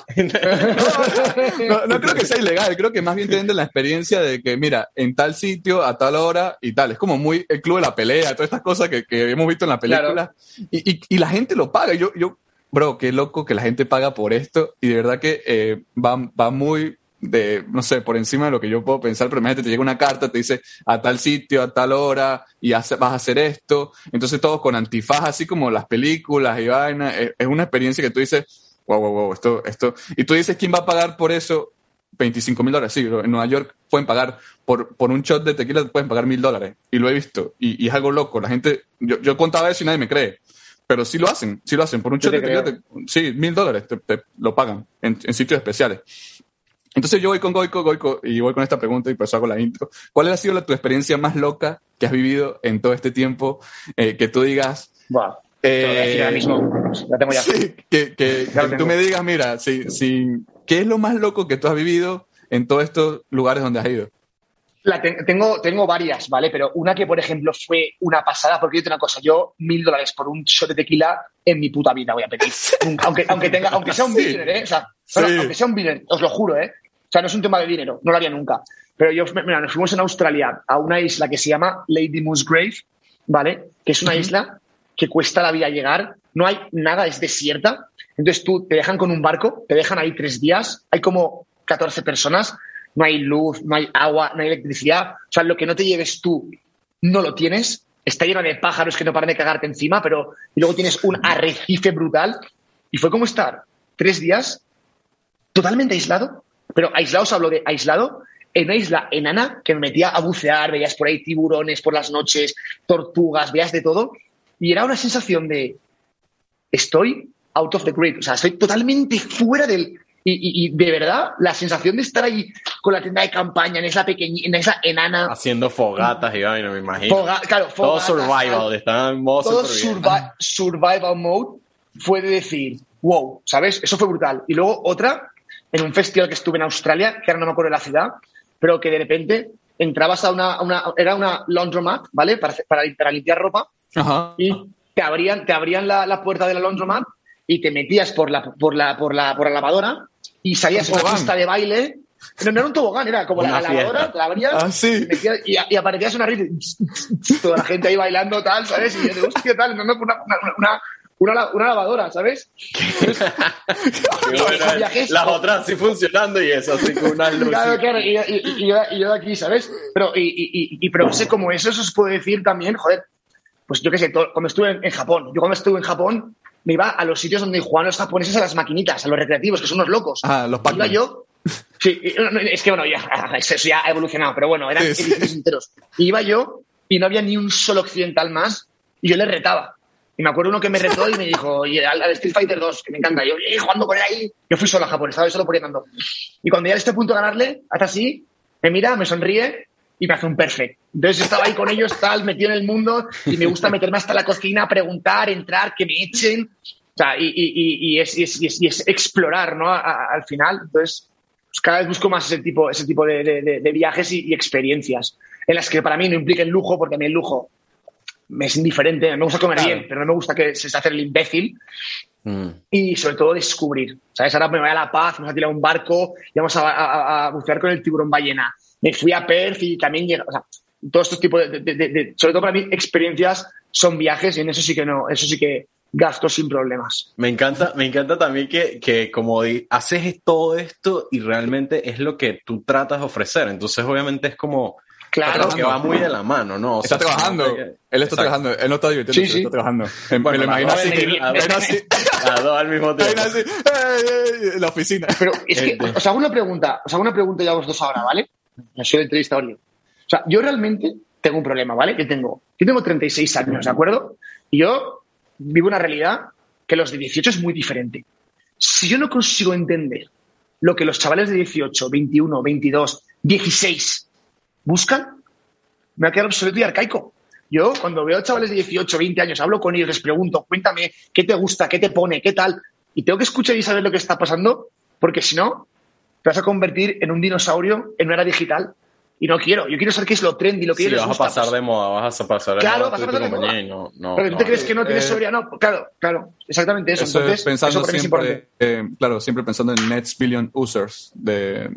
no, no, creo que sea ilegal, creo que más bien te venden la experiencia de que, mira, en tal sitio, a tal hora y tal. Es como muy el club de la pelea, todas estas cosas que, que hemos visto en la película. Y, y, y, la gente lo paga. Yo, yo, bro, qué loco que la gente paga por esto. Y de verdad que eh, va, va muy de, no sé, por encima de lo que yo puedo pensar, pero imagínate, te llega una carta, te dice a tal sitio, a tal hora, y hace, vas a hacer esto. Entonces todo con antifaz, así como las películas y vaina. Es, es una experiencia que tú dices, wow, wow, wow, esto, esto. Y tú dices, ¿quién va a pagar por eso? 25 mil dólares, sí, en Nueva York pueden pagar por, por un shot de tequila, pueden pagar mil dólares. Y lo he visto. Y, y, es algo loco. La gente, yo, yo contaba eso y nadie me cree. Pero sí lo hacen, sí lo hacen. Por un shot de tequila, te, sí, mil dólares te, te, lo pagan en, en, sitios especiales. Entonces yo voy con Goico, Goico, y voy con esta pregunta y pues hago la intro. ¿Cuál ha sido la, tu experiencia más loca que has vivido en todo este tiempo? Eh, que tú digas, wow. Eh, ahora mismo, la tengo ya. Sí, que, que, que tú me digas, mira, si, si, ¿qué es lo más loco que tú has vivido en todos estos lugares donde has ido? La te tengo, tengo varias, ¿vale? Pero una que, por ejemplo, fue una pasada, porque yo tengo una cosa, yo mil dólares por un shot de tequila en mi puta vida voy a pedir. aunque, aunque, tenga, aunque sea un sí. ¿eh? O sea, sí. aunque sea un billionaire, os lo juro, ¿eh? O sea, no es un tema de dinero, no lo haría nunca. Pero yo, mira, nos fuimos en Australia a una isla que se llama Lady Musgrave, ¿vale? Que es una uh -huh. isla que cuesta la vida llegar, no hay nada, es desierta. Entonces tú te dejan con un barco, te dejan ahí tres días, hay como 14 personas, no hay luz, no hay agua, no hay electricidad. O sea, lo que no te lleves tú no lo tienes. Está lleno de pájaros que no paran de cagarte encima, pero y luego tienes un arrecife brutal. Y fue como estar tres días totalmente aislado, pero aislado os hablo de aislado en una isla enana que me metía a bucear, veías por ahí tiburones por las noches, tortugas, veías de todo. Y era una sensación de estoy out of the grid, o sea, estoy totalmente fuera del, Y, de verdad, la sensación de estar ahí con la tienda de campaña, en esa pequeña, en esa enana. Haciendo fogatas y me imagino. claro, todo survival, estaba en modo Todo survival mode fue de decir, wow, ¿sabes? Eso fue brutal. Y luego otra, en un festival que estuve en Australia, que ahora no me acuerdo de la ciudad, pero que de repente entrabas a una, una era una laundromat, ¿vale? Para, para, limpiar ropa. Y te abrían, te abrían la, la, puerta de la laundromat y te metías por la, por la, por la, por la lavadora y salías una pista de baile. No, no era un tobogán, era como la, lavadora, la abrías ah, y, y, aparecías una risa toda la gente ahí bailando, tal, ¿sabes? Y yo digo, hostia, tal, no, no, una, una, una, una, lavadora, ¿sabes? las otras sí funcionando y eso, así con una luz. Claro, claro, y, y, yo, y, yo, de aquí, ¿sabes? Pero, y, y, pero sé como eso, eso os puedo decir también, joder, pues yo qué sé, todo, cuando estuve en, en, Japón, yo cuando estuve en Japón, me iba a los sitios donde jugaban los japoneses a las maquinitas, a los recreativos, que son unos locos. Ah, los Iba yo. Sí, es que bueno, ya, eso ya ha evolucionado, pero bueno, eran sí, enteros. Y iba yo y no había ni un solo occidental más y yo le retaba. Y me acuerdo uno que me retó y me dijo, y al, Street Fighter 2, que me encanta, yo, y jugando con él ahí, yo fui solo a Japón, estaba solo por ahí Y cuando ya a este punto de ganarle, hasta así, me mira, me sonríe y me hace un perfect. Entonces estaba ahí con ellos, tal, metido en el mundo, y me gusta meterme hasta la cocina, preguntar, entrar, que me echen. O sea, y, y, y, es, y es, explorar, ¿no? al final. Entonces, pues cada vez busco más ese tipo, ese tipo de, de, viajes y, experiencias, en las que para mí no impliquen lujo, porque a mí el lujo me es indiferente, me gusta comer bien, pero no me gusta que se hace el imbécil. Mm. Y sobre todo descubrir. ¿Sabes? Ahora me voy a La Paz, vamos a tirar un barco y vamos a, a, a bucear con el tiburón ballena me fui a Perth y también llega, o sea, todos estos tipos de, sobre todo para mí, experiencias son viajes y en eso sí que no, eso sí que gasto sin problemas. Me encanta, me encanta también que, que como haces todo esto y realmente es lo que tú tratas de ofrecer. Entonces, obviamente es como, Claro. Que va muy de la mano, ¿no? está trabajando. Él está trabajando. Él no está divirtiendo, sí, sí. está trabajando. me lo imagino así. A dos al mismo tiempo. Así, la oficina. Pero es que, os hago una pregunta. Os hago una pregunta ya vosotros ahora, ¿vale? Entrevistador O sea, yo realmente tengo un problema, ¿vale? Que tengo, yo tengo 36 años, ¿de acuerdo? Y yo vivo una realidad que los de 18 es muy diferente. Si yo no consigo entender lo que los chavales de 18, 21, 22, 16 buscan, me va a quedar obsoleto y arcaico. Yo, cuando veo chavales de 18, 20 años, hablo con ellos, les pregunto, cuéntame qué te gusta, qué te pone, qué tal, y tengo que escuchar y saber lo que está pasando, porque si no, te vas a convertir en un dinosaurio en una era digital. Y no quiero. Yo quiero saber qué es lo trendy, lo que sí, vas a pasar de moda, vas a pasar de claro, moda. Vas a pasar de moda. No, no, Pero tú te crees que no tienes eh, No, claro, claro. Exactamente eso. Entonces, pensando eso siempre, eh, claro, siempre pensando en next billion users, de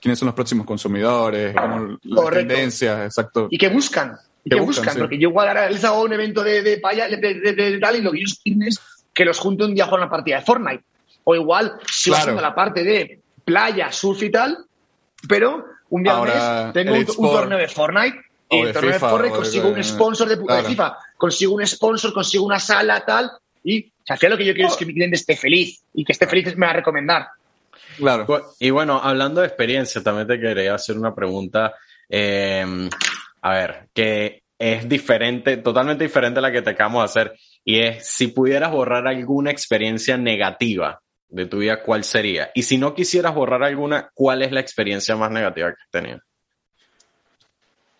quiénes son los próximos consumidores, cómo las tendencias, exacto. Y qué buscan. Y qué buscan, porque yo igual ahora les hago un evento de, de, paya, de, de, tal y lo que ellos quieren es que los junte un día con una partida de Fortnite. O igual, si claro. haciendo la parte de playa, surf y tal, pero un día al mes tengo un, torneo de Fortnite y el torneo de Fortnite consigo un sponsor de, FIFA, consigo un sponsor, consigo una sala, tal, y o sea, lo que yo quiero es que mi cliente esté feliz y que esté feliz me va a recomendar. Claro. Y bueno, hablando de experiencia, también te quería hacer una pregunta. Eh, a ver, que es diferente, totalmente diferente a la que te acabamos de hacer. Y es si pudieras borrar alguna experiencia negativa de tu vida, ¿cuál sería? Y si no quisieras borrar alguna, ¿cuál es la experiencia más negativa que has tenido?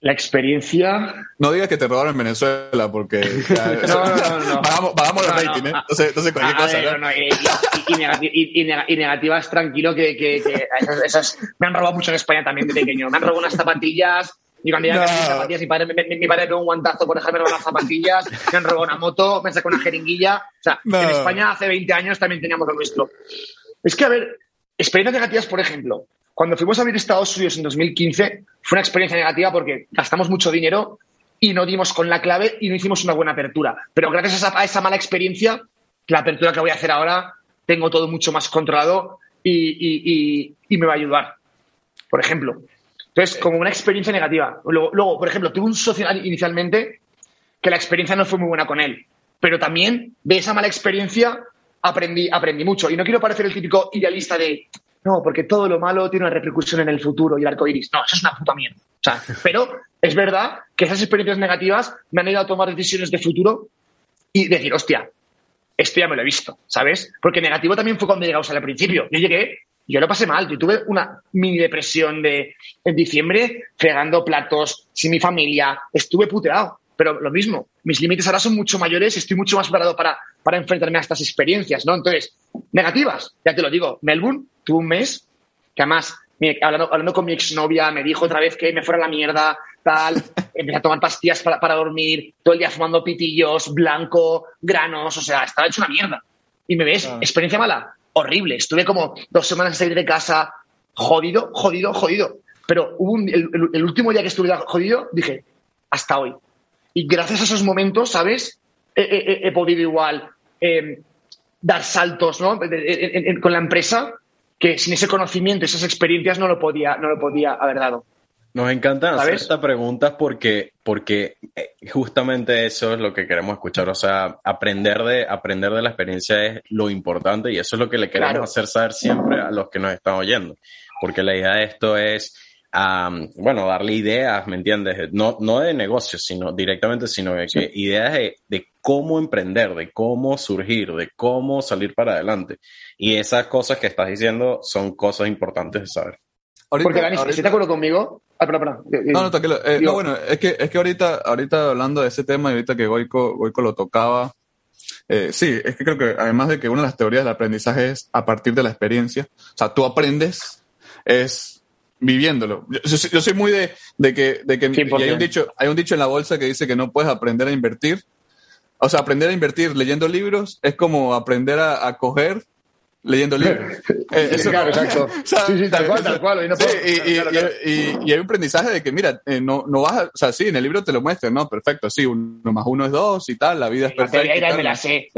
La experiencia. No digas que te robaron en Venezuela, porque. no, no, no. Pagamos, los rating, ¿eh? Entonces, entonces cualquier cosa. y, negativas, tranquilo, que, que, que esas, me han robado mucho en España también de pequeño. Me han robado unas zapatillas y cuando ya no. zapatillas, mi padre, mi, mi padre pegó un guantazo por dejarme robar las zapatillas, me han robado una moto, me sacó una jeringuilla. O sea, en España hace 20 años también teníamos lo nuestro. Es que, a ver, experiencias negativas, por ejemplo, cuando fuimos a abrir Estados Unidos en 2015, fue una experiencia negativa porque gastamos mucho dinero y no dimos con la clave y no hicimos una buena apertura. Pero gracias a esa, mala experiencia, la apertura que voy a hacer ahora, tengo todo mucho más controlado y, y me va a ayudar. Por ejemplo, entonces, como una experiencia negativa. Luego, por ejemplo, tuve un socio inicialmente que la experiencia no fue muy buena con él, pero también de esa mala experiencia aprendí, aprendí mucho. Y no quiero parecer el típico idealista de, no, porque todo lo malo tiene una repercusión en el futuro y el arco iris. No, eso es una puta mierda. O sea, pero es verdad que esas experiencias negativas me han ido a tomar decisiones de futuro y decir, hostia, esto ya me lo he visto, ¿sabes? Porque negativo también fue cuando llegamos al principio. Yo llegué yo lo pasé mal. Yo tuve una mini depresión de, en diciembre, fregando platos, sin mi familia. Estuve puteado. Pero lo mismo, mis límites ahora son mucho mayores y estoy mucho más preparado para, para enfrentarme a estas experiencias, ¿no? Entonces, negativas, ya te lo digo. Melbourne tuvo un mes que además, hablando, hablando con mi exnovia, me dijo otra vez que me fuera la mierda, tal. Empecé a tomar pastillas para, para dormir, todo el día fumando pitillos, blanco, granos, o sea, estaba hecho una mierda. Y me ves, experiencia mala, horrible. Estuve como dos semanas sin salir de casa, jodido, jodido, jodido. Pero hubo el, último día que estuve jodido, dije, hasta hoy. Y gracias a esos momentos, ¿sabes? He, podido igual em, dar saltos ¿no? con la empresa que sin ese conocimiento, esas experiencias no lo podía, no lo podía haber dado. Nos encanta hacer estas preguntas porque, porque eh, justamente eso es lo que queremos escuchar. O sea, aprender de, aprender de la experiencia es lo importante y eso es lo que le queremos hacer saber siempre a los que nos están oyendo. Porque la idea de esto es, bueno, darle ideas, ¿me entiendes? No, no de negocios, sino directamente, sino de que ideas de, de cómo emprender, de cómo surgir, de cómo salir para adelante. Y esas cosas que estás diciendo son cosas importantes de saber. Porque, Dani, ¿estás de acuerdo conmigo? Ah, perdón, perdón. No, no, tranquilo. Eh, no, bueno, es que, es que ahorita, ahorita hablando de ese tema y ahorita que Goico, Goico lo tocaba, eh, sí, es que creo que además de que una de las teorías del aprendizaje es a partir de la experiencia. O sea, tú aprendes es viviéndolo. Yo, yo soy muy de, de que, de que hay, un dicho, hay un dicho en la bolsa que dice que no puedes aprender a invertir. O sea, aprender a invertir leyendo libros es como aprender a, a coger leyendo libros. Eh, eso, claro, exacto. sí, sí, tal cual, tal cual. Y, hay un aprendizaje de que, mira, eh, no, no vas a, o sea, sí, en el libro te lo muestran, ¿no? Perfecto, sí, uno más uno es dos y tal, la vida es perfecta. La sé.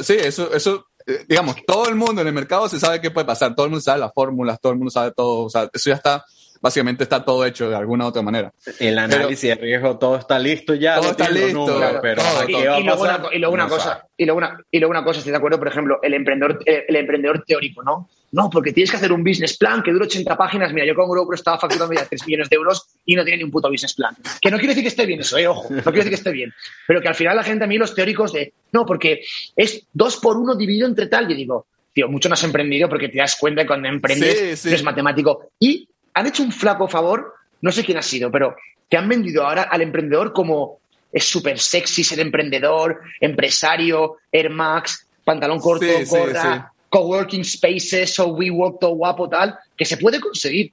sí, eso, eso, eh, digamos, todo el mundo en el mercado se sabe qué puede pasar, todo el mundo sabe las fórmulas, todo el mundo sabe todo, o sea, eso ya está básicamente está todo hecho de alguna u otra manera. El análisis de riesgo, todo está listo ya. Todo está listo. pero y, luego una, y, luego una, cosa, y luego una, y luego una cosa, estoy de acuerdo, por ejemplo, el emprendedor, el, emprendedor teórico, ¿no? No, porque tienes que hacer un business plan que dure 80 páginas. Mira, yo con Grupo estaba facturando ya 3 millones de euros y no tiene ni un puto business plan. Que no quiere decir que esté bien eso, eh, ojo, no quiere decir que esté bien. Pero que al final la gente, a mí los teóricos de, no, porque es 2 por 1 dividido entre tal, yo digo, tío, mucho no has emprendido porque te das cuenta que cuando emprendes es matemático. Y han hecho un flaco favor, no sé quién ha sido, pero te han vendido ahora al emprendedor como es súper sexy ser emprendedor, empresario, Air Max, pantalón corto, gorra, coworking spaces o WeWork todo guapo, tal, que se puede conseguir.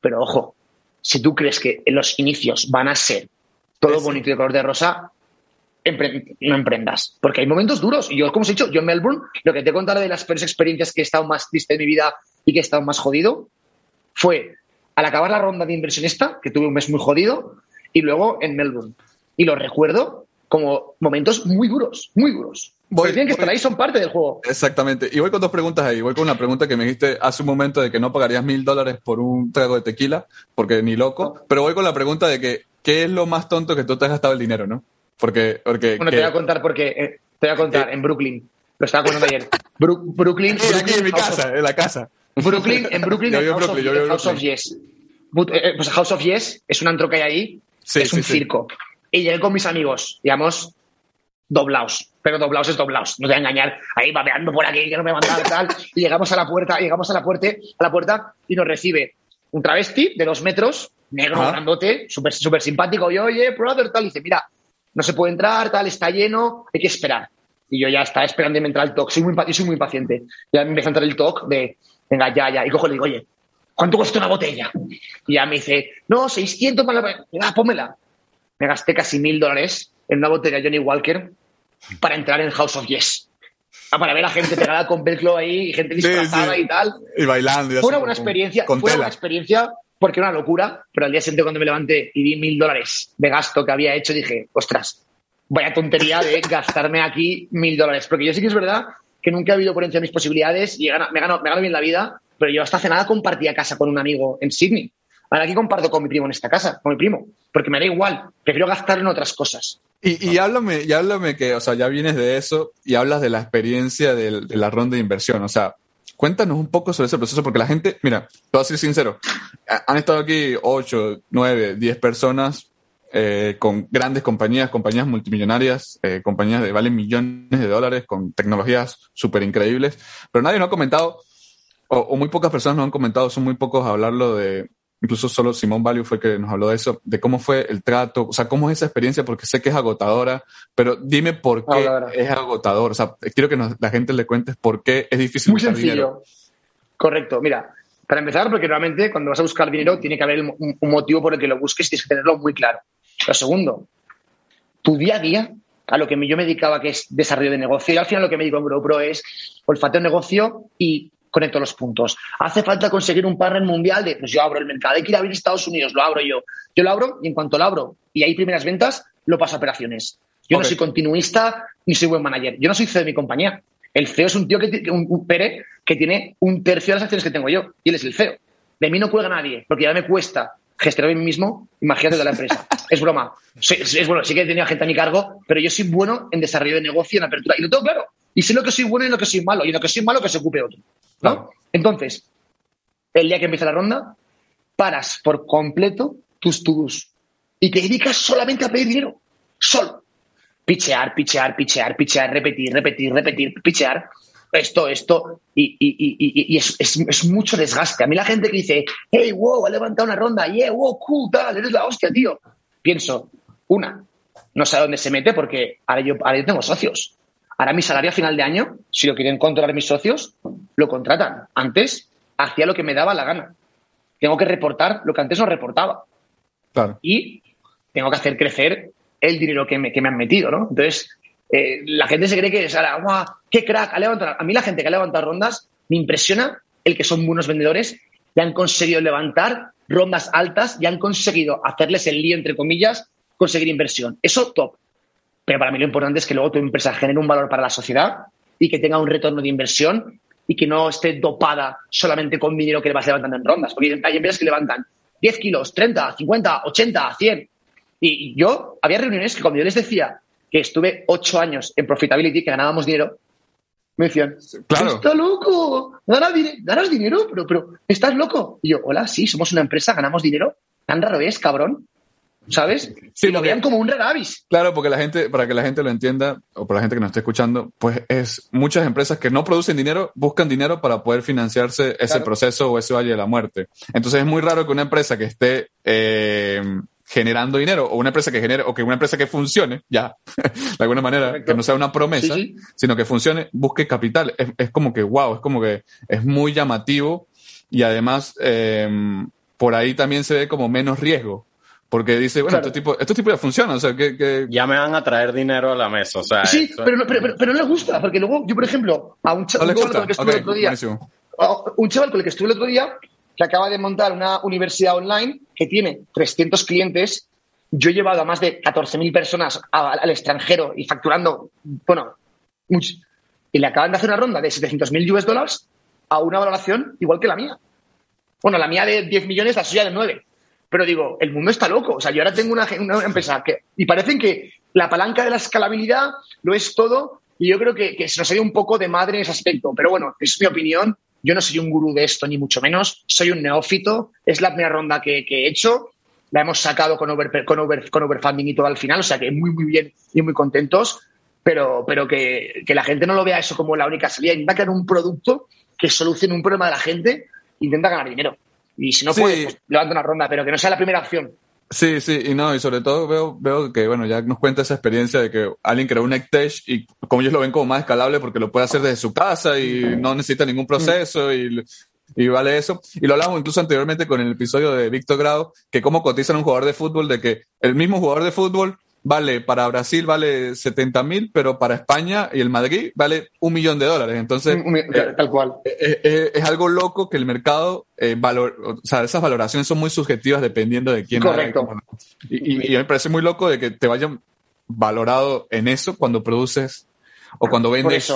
Pero ojo, si tú crees que los inicios van a ser todo bonito y de color de rosa, no emprendas. Porque hay momentos duros. Y yo, como os he dicho, yo en Melbourne, lo que te he contado de las peores experiencias que he estado más triste en mi vida y que he estado más jodido, fue al acabar la ronda de inversionista, que tuve un mes muy jodido, y luego en Melbourne. Y lo recuerdo como momentos muy duros, muy duros. Voy, tienen que estar ahí, son parte del juego. Exactamente. Y voy con dos preguntas ahí. Voy con una pregunta que me dijiste hace un momento de que no pagarías mil dólares por un trago de tequila, porque ni loco. Pero voy con la pregunta de que, ¿qué es lo más tonto que tú te has gastado el dinero, no? Porque, porque bueno, te voy a contar porque, eh, te voy a contar, en Brooklyn. Lo estaba contando ayer. Brooklyn. Brooklyn, en mi casa, en la casa. Brooklyn, en Brooklyn, House, of, Yes. Eh, pues House of Yes es un antro que hay ahí, es un circo. Y llegué con mis amigos, digamos, doblaos, pero doblaos es doblaos, no te voy a engañar, ahí babeando por aquí, que no me mandaba tal, y llegamos a la puerta, llegamos a la puerta, a la puerta y nos recibe un travesti de dos metros, negro, grandote, súper super simpático, y oye, brother, tal, y dice, mira, no se puede entrar, tal, está lleno, hay que esperar. Y yo ya estaba esperando y me entra el talk, soy muy, soy muy impaciente. Ya me empieza a entrar el talk de, venga, ya, ya. Y cojo y le digo, oye, ¿cuánto cuesta una botella? Y ya me dice, no, 600 para la... Venga, pónmela. Me gasté casi mil dólares en una botella Johnny Walker para entrar en House of Yes. Ah, para ver a gente pegada con velcro ahí y gente disfrazada y tal. Y bailando. fue una buena experiencia. Fue una buena experiencia porque era una locura, pero al día siguiente cuando me levanté y vi mil dólares de gasto que había hecho, dije, ostras, vaya tontería de gastarme aquí mil dólares. Porque yo sí que es verdad que nunca he habido por encima de mis posibilidades y me gano, me gano bien la vida, pero yo hasta hace nada compartía casa con un amigo en Sydney. Ahora aquí comparto con mi primo en esta casa, con mi primo, porque me da igual, prefiero gastar en otras cosas. Y, y háblame, y háblame que, o sea, ya vienes de eso y hablas de la experiencia de, de la ronda de inversión, o sea, cuéntanos un poco sobre ese proceso, porque la gente, mira, te voy a ser sincero, han estado aquí 8, 9, 10 personas eh, con grandes compañías, compañías multimillonarias, eh, compañías de valen millones de dólares, con tecnologías súper increíbles, pero nadie nos ha comentado o, muy pocas personas nos han comentado, son muy pocos a hablarlo de, incluso solo Simón Value fue que nos habló de eso, de cómo fue el trato, o sea, cómo es esa experiencia, porque sé que es agotadora, pero dime por qué es agotador, o sea, quiero que la gente le cuentes por qué es difícil. Muy sencillo. Correcto, mira, para empezar, porque realmente cuando vas a buscar dinero tiene que haber un, motivo por el que lo busques y tienes que tenerlo muy claro. Lo segundo, tu día a día, a lo que yo me dedicaba, que es desarrollo de negocio, y al final lo que me dedico en GrowPro es olfateo negocio y conecto los puntos. Hace falta conseguir un partner mundial de, pues yo abro el mercado, hay que ir a abrir Estados Unidos, lo abro yo. Yo lo abro y en cuanto lo abro y hay primeras ventas, lo paso a operaciones. Yo no soy continuista ni soy buen manager. Yo no soy CEO de mi compañía. El CEO es un tío que un, un Pere que tiene un tercio de las acciones que tengo yo y él es el CEO. De mí no cuelga nadie, porque ya me cuesta gestionar a mí mismo, imagínate de la empresa. Es broma. es, bueno, sí que he tenido gente a mi cargo, pero yo soy bueno en desarrollo de negocio, en apertura. Y lo tengo claro. Y sé lo que soy bueno y lo que soy malo. Y lo que soy malo que se ocupe otro. ¿no? Entonces, el día que empieza la ronda, paras por completo tus to y te dedicas solamente a pedir dinero. Solo. Pichear, pichear, pichear, pichear, repetir, repetir, repetir, pichear. Esto, esto. Y, es, mucho desgaste. A mí la gente que dice, hey, wow, ha levantado una ronda, yeah, wow, cool, tal, eres la hostia, tío. Pienso, una, no sé a dónde se mete porque ahora yo, ahora yo tengo socios. Ahora mi salario a final de año, si lo quieren controlar mis socios, lo contratan. Antes hacía lo que me daba la gana. Tengo que reportar lo que antes no reportaba. Y tengo que hacer crecer el dinero que me, han metido, ¿no? Entonces, eh, la gente se cree que es, ¡guau! ¡Qué crack! Ha levantado. A mí la gente que ha levantado rondas me impresiona el que son buenos vendedores y han conseguido levantar rondas altas y han conseguido hacerles el lío, entre comillas, conseguir inversión. Eso top. Pero para mí lo importante es que luego tu empresa genere un valor para la sociedad y que tenga un retorno de inversión y que no esté dopada solamente con dinero que le vas levantando en rondas. Porque hay empresas que levantan 10 kilos, 30, 50, 80, 100. Y yo había reuniones que cuando yo les decía que estuve 8 años en Profitability, que ganábamos dinero, me decían, claro. está loco, ganas, dinero, pero, pero estás loco. Y yo, hola, sí, somos una empresa, ganamos dinero. Tan raro es, cabrón. ¿sabes? Sí, lo vean como un raravis. Claro, porque la gente, para que la gente lo entienda, o para la gente que nos esté escuchando, pues es muchas empresas que no producen dinero, buscan dinero para poder financiarse ese proceso o ese valle de la muerte. Entonces es muy raro que una empresa que esté eh, generando dinero, o una empresa que genere, o que una empresa que funcione, ya, de alguna manera, que no sea una promesa, sino que funcione, busque capital. Es, como que, wow, es como que es muy llamativo y además eh, por ahí también se ve como menos riesgo porque dice, bueno, este tipo, este tipo ya funciona, o sea, que, Ya me van a traer dinero a la mesa, o sea... Sí, pero, no, pero, pero, no le gusta, porque luego, yo por ejemplo, a un, chaval, con el que estuve el otro día... Un chaval con el que estuve el otro día, que acaba de montar una universidad online que tiene 300 clientes, yo he llevado a más de 14.000 personas al extranjero y facturando, bueno, y le acaban de hacer una ronda de 700.000 US dólares a una valoración igual que la mía. Bueno, la mía de 10 millones, la suya de 9. Pero digo, el mundo está loco. O sea, yo ahora tengo una, empresa que. Y parecen que la palanca de la escalabilidad lo es todo. Y yo creo que, se nos ha ido un poco de madre en ese aspecto. Pero bueno, es mi opinión. Yo no soy un gurú de esto, ni mucho menos. Soy un neófito. Es la primera ronda que, he hecho. La hemos sacado con, over, con, over, con overfunding y todo al final. O sea que muy, muy bien y muy contentos. Pero, pero que, la gente no lo vea eso como la única salida. Intenta crear un producto que solucione un problema de la gente. Intenta ganar dinero. Y si no puede, pues levanta una ronda, pero que no sea la primera opción. Sí, sí, y no, y sobre todo veo, veo que, bueno, ya nos cuenta esa experiencia de que alguien creó un Ectech y como ellos lo ven como más escalable porque lo puede hacer desde su casa y no necesita ningún proceso y, y vale eso. Y lo hablamos incluso anteriormente con el episodio de Víctor Grado, que cómo cotizan un jugador de fútbol, de que el mismo jugador de fútbol vale, para Brasil vale 70 mil, pero para España y el Madrid vale un millón de dólares. Entonces, eh, tal cual. Eh, eh, es, algo loco que el mercado, valor, o sea, esas valoraciones son muy subjetivas dependiendo de quién. Correcto. y, me parece muy loco de que te vayan valorado en eso cuando produces o cuando vendes,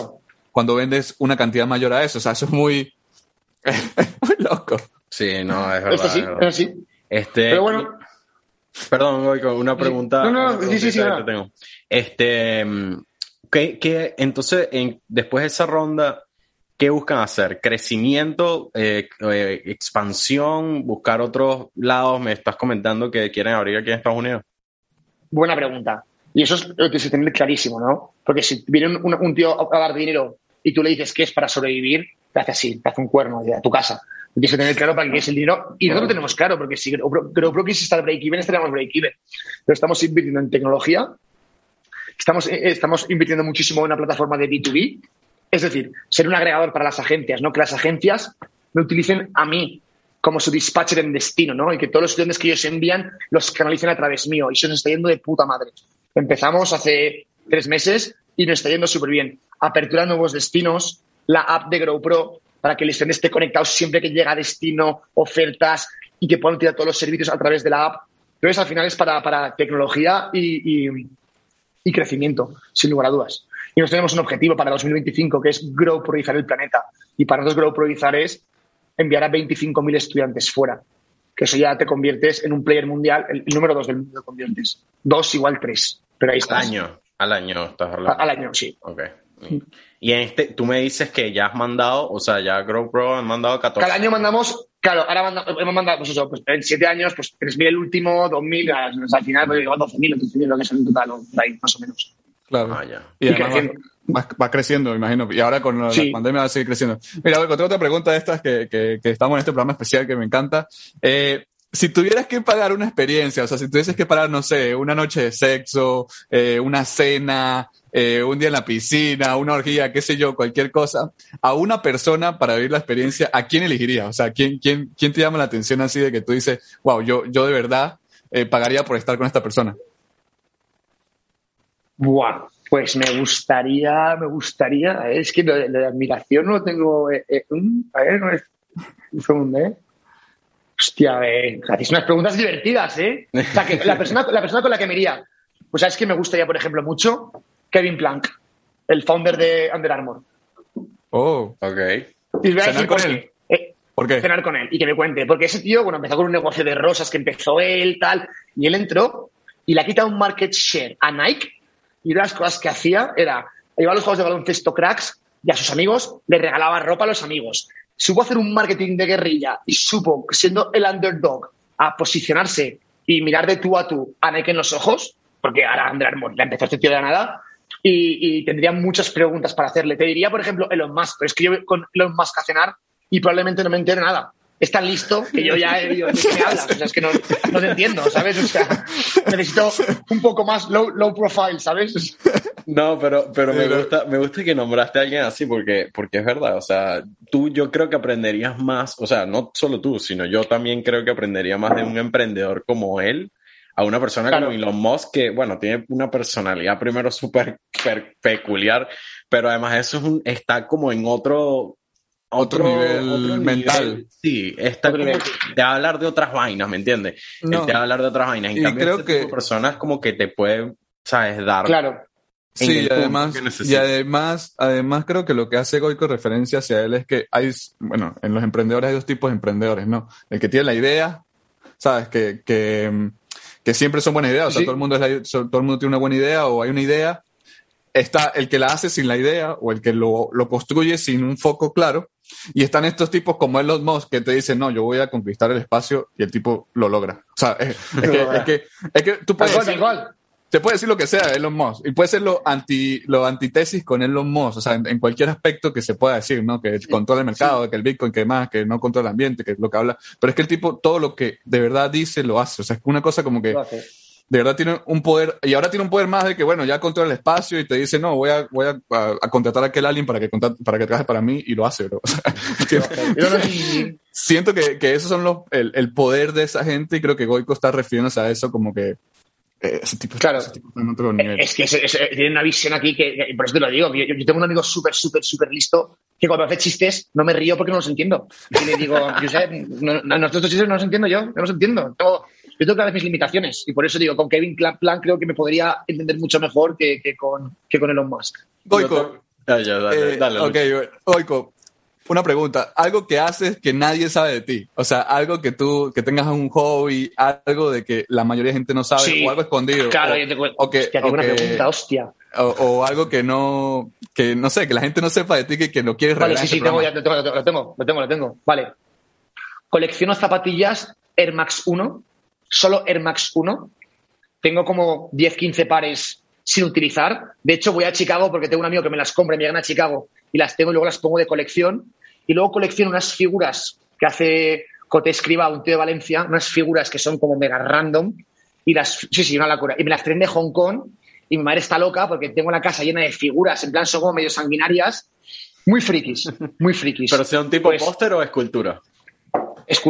cuando vendes una cantidad mayor a eso. O sea, eso es muy, muy loco. Sí, no, es verdad. sí, sí. Este, pero bueno, Perdón, una pregunta. No, no, sí, sí, sí. Tengo. Este, ¿qué, entonces, en, después de esa ronda, ¿qué buscan hacer? ¿Crecimiento, eh, eh, expansión, buscar otros lados? Me estás comentando que quieren abrir aquí en Estados Unidos. Buena pregunta. Y eso es lo que se clarísimo, ¿no? Porque si viene un, tío a dar dinero y tú le dices que es para sobrevivir, te hace así, te hace un cuerno de tu casa. Tienes que tener claro para qué es el dinero. Y nosotros lo tenemos claro, porque si GoPro quisiese estar break-even, estaríamos break-even. Pero estamos invirtiendo en tecnología, estamos, eh, estamos invirtiendo muchísimo en una plataforma de B2B, es decir, ser un agregador para las agencias, no que las agencias me utilicen a mí como su dispatcher en destino, ¿no? Y que todos los estudiantes que ellos envían los canalicen a través mío. Y eso nos está yendo de puta madre. Empezamos hace tres meses y nos está yendo súper bien. Apertura nuevos destinos, la app de GrowPro para que el estudiante esté conectado siempre que llega a destino, ofertas y que puedan tirar todos los servicios a través de la app. Entonces, al final es para, tecnología y, y, crecimiento, sin lugar a dudas. Y nos tenemos un objetivo para 2025 que es growproizar el planeta. Y para nosotros growproizar es enviar a 25.000 estudiantes fuera. Que eso ya te conviertes en un player mundial, el, número dos del mundo te conviertes. Dos igual tres. Pero ahí está. Al año, al año estás hablando. Al año, sí. Ok. Y en este, tú me dices que ya has mandado, o sea, ya GrowPro han mandado 14. Cada año mandamos, claro, ahora hemos mandado, pues eso, pues en 7 años, pues 3.000 el último, 2.000, al final, pues 12.000 o 13.000, lo que es en total, ahí, más o menos. Claro. Ah, y, Va, creciendo, imagino. Y ahora con la, pandemia va a seguir creciendo. Mira, tengo otra pregunta de estas que, que, estamos en este programa especial que me encanta. Eh, si tuvieras que pagar una experiencia, o sea, si tuvieses que pagar, no sé, una noche de sexo, eh, una cena, eh, un día en la piscina, una orgía, qué sé yo, cualquier cosa, a una persona para vivir la experiencia, ¿a quién elegirías? O sea, ¿quién, quién, quién te llama la atención así de que tú dices, wow, yo, yo de verdad pagaría por estar con esta persona? Buah, pues me gustaría, me gustaría, es que lo de, admiración no lo tengo. Eh, eh, a ver, no es. Un segundo, ¿eh? Hostia, eh, hacéis unas preguntas divertidas, ¿eh? O sea, que la persona, la persona con la que me iría, pues sabes que me gustaría, por ejemplo, mucho Kevin Plank, el founder de Under Armour. Oh, ok. Y voy a decir con él. Eh, ¿Por qué? Cenar con él y que me cuente. Porque ese tío, bueno, empezó con un negocio de rosas que empezó él, tal, y él entró y le ha quitado un market share a Nike y una de las cosas que hacía era iba a los juegos de baloncesto cracks y a sus amigos le regalaba ropa a los amigos. Supo hacer un marketing de guerrilla y supo, siendo el underdog, a posicionarse y mirar de tú a tú a Nike en los ojos, porque ahora André Armour la empezó tío de la nada, y, y, tendría muchas preguntas para hacerle. Te diría, por ejemplo, Elon Musk, pero es que yo con Elon Musk a cenar y probablemente no me entere nada es tan listo que yo ya ¿de qué me hablas? O sea, es que no, no te entiendo, ¿sabes? O sea, necesito un poco más low, low profile, ¿sabes? No, pero, pero me gusta, me gusta que nombraste a alguien así porque, porque es verdad. O sea, tú yo creo que aprenderías más, o sea, no solo tú, sino yo también creo que aprendería más de un emprendedor como él a una persona como Elon Musk que, bueno, tiene una personalidad primero súper peculiar, pero además eso es un, está como en otro, otro, nivel mental. Sí, está como te va a hablar de otras vainas, ¿me entiendes? te va a hablar de otras vainas. En cambio, creo este que personas como que te pueden, ¿sabes? Dar. Claro. Sí, y además, y además, además creo que lo que hace Goico referencia hacia él es que hay, bueno, en los emprendedores hay dos tipos de emprendedores, ¿no? El que tiene la idea, ¿sabes? Que, que, que siempre son buenas ideas, o sea, todo el, mundo es todo el mundo tiene una buena idea o hay una idea, está el que la hace sin la idea o el que lo, lo construye sin un foco claro, y están estos tipos como Elon Musk que te dicen, no, yo voy a conquistar el espacio y el tipo lo logra. O sea, es, que, es que, tú puedes... Decir, te puede decir lo que sea Elon Musk y puede ser lo anti lo antitesis con Elon Musk, o sea, en, cualquier aspecto que se pueda decir, ¿no? Que controla el mercado, que el Bitcoin, que más, que no controla el ambiente, que es lo que habla, pero es que el tipo todo lo que de verdad dice lo hace, o sea, es una cosa como que de verdad tiene un poder, y ahora tiene un poder más de que, bueno, ya controla el espacio y te dice, no, voy a, voy a, a, contratar a aquel alguien para que, para que trabaje para mí y lo hace, bro. siento que, que esos son los, el, el, poder de esa gente y creo que Goico está refiriéndose a eso como que eh, ese tipo, claro. en otro nivel. Es que tiene una visión aquí que, por eso te lo digo, yo, yo tengo un amigo súper, súper, súper listo que cuando hace chistes no me río porque no los entiendo. Y le digo, yo sé, no, no, estos chistes no los entiendo yo, no los entiendo. Tengo, yo tengo ver mis limitaciones y por eso digo, con Kevin Plan creo que me podría entender mucho mejor que, que con, que con Elon Musk. Goico. dale, dale, eh, ok, Goico, una pregunta. Algo que haces que nadie sabe de ti. O sea, algo que tú, que tengas un hobby, algo de que la mayoría de gente no sabe, o algo escondido. Claro, yo te cuento. O que, una pregunta, hostia. O, algo que no, que no sé, que la gente no sepa de ti, que, que lo quieres Vale, sí, sí, tengo, ya, lo, tengo, lo tengo, lo tengo, lo tengo. Vale. Colecciono zapatillas Air Max 1 solo Air Max 1. Tengo como 10, 15 pares sin utilizar. De hecho, voy a Chicago porque tengo un amigo que me las compra y me llegan a Chicago y las tengo y luego las pongo de colección. y luego colecciono unas figuras que hace Cote Escriba, un tío de Valencia, unas figuras que son como mega random, y las, sí, sí, una locura, y me las traen de Hong Kong, y mi madre está loca porque tengo la casa llena de figuras, en plan son como medio sanguinarias, muy frikis, muy frikis. ¿Pero sea un tipo pues, póster o escultura?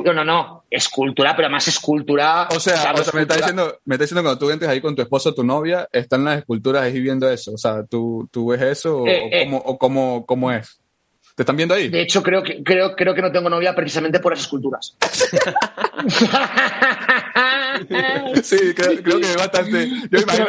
No, no, no, escultura, pero más escultura. O sea, me está diciendo, me está diciendo cuando tú entres ahí con tu esposo o tu novia, están las esculturas ahí viendo eso. O sea, ¿tú, tú ves eso o, eh, eh. cómo, cómo, es? ¿Te están viendo ahí? De hecho, creo que, creo, creo que no tengo novia precisamente por las esculturas. sí, creo, creo, que es bastante. Yo imagino,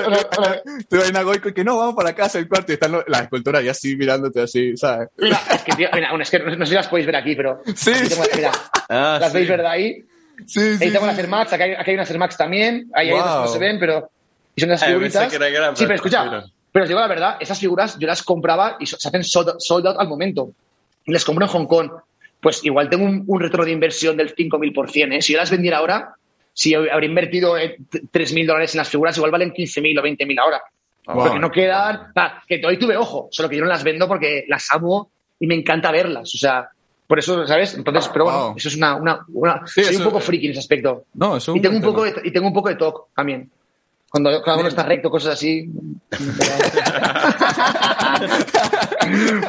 tú ves a Goico y que no, vamos para casa el cuarto y están las esculturas y así mirándote así, ¿sabes? Mira, es que, tío, mira, es que no, sé si las podéis ver aquí, pero. Sí. Tengo, mira, ah, ¿Las veis, verdad? Ahí. Sí, sí. Ahí tengo las Air Max, aquí hay, aquí hay unas Air Max también. Ahí hay otras que no se ven, pero. Y son unas figuritas. sí, pero escucha. Pero os digo la verdad, esas figuras yo las compraba y se hacen sold, out al momento. Y las compro en Hong Kong. Pues igual tengo un, un retorno de inversión del 5.000%. ¿eh? Si yo las vendiera ahora, si habría invertido 3.000 dólares en las figuras, igual valen 15.000 o 20.000 ahora. Porque no quedan. que hoy tuve ojo, solo que yo no las vendo porque las amo y me encanta verlas. O sea, por eso, ¿sabes? Entonces, pero bueno, eso es una. una, soy un poco friki en ese aspecto. No, eso y tengo un poco de, Y tengo un poco de talk también. Cuando cada uno está recto, cosas así.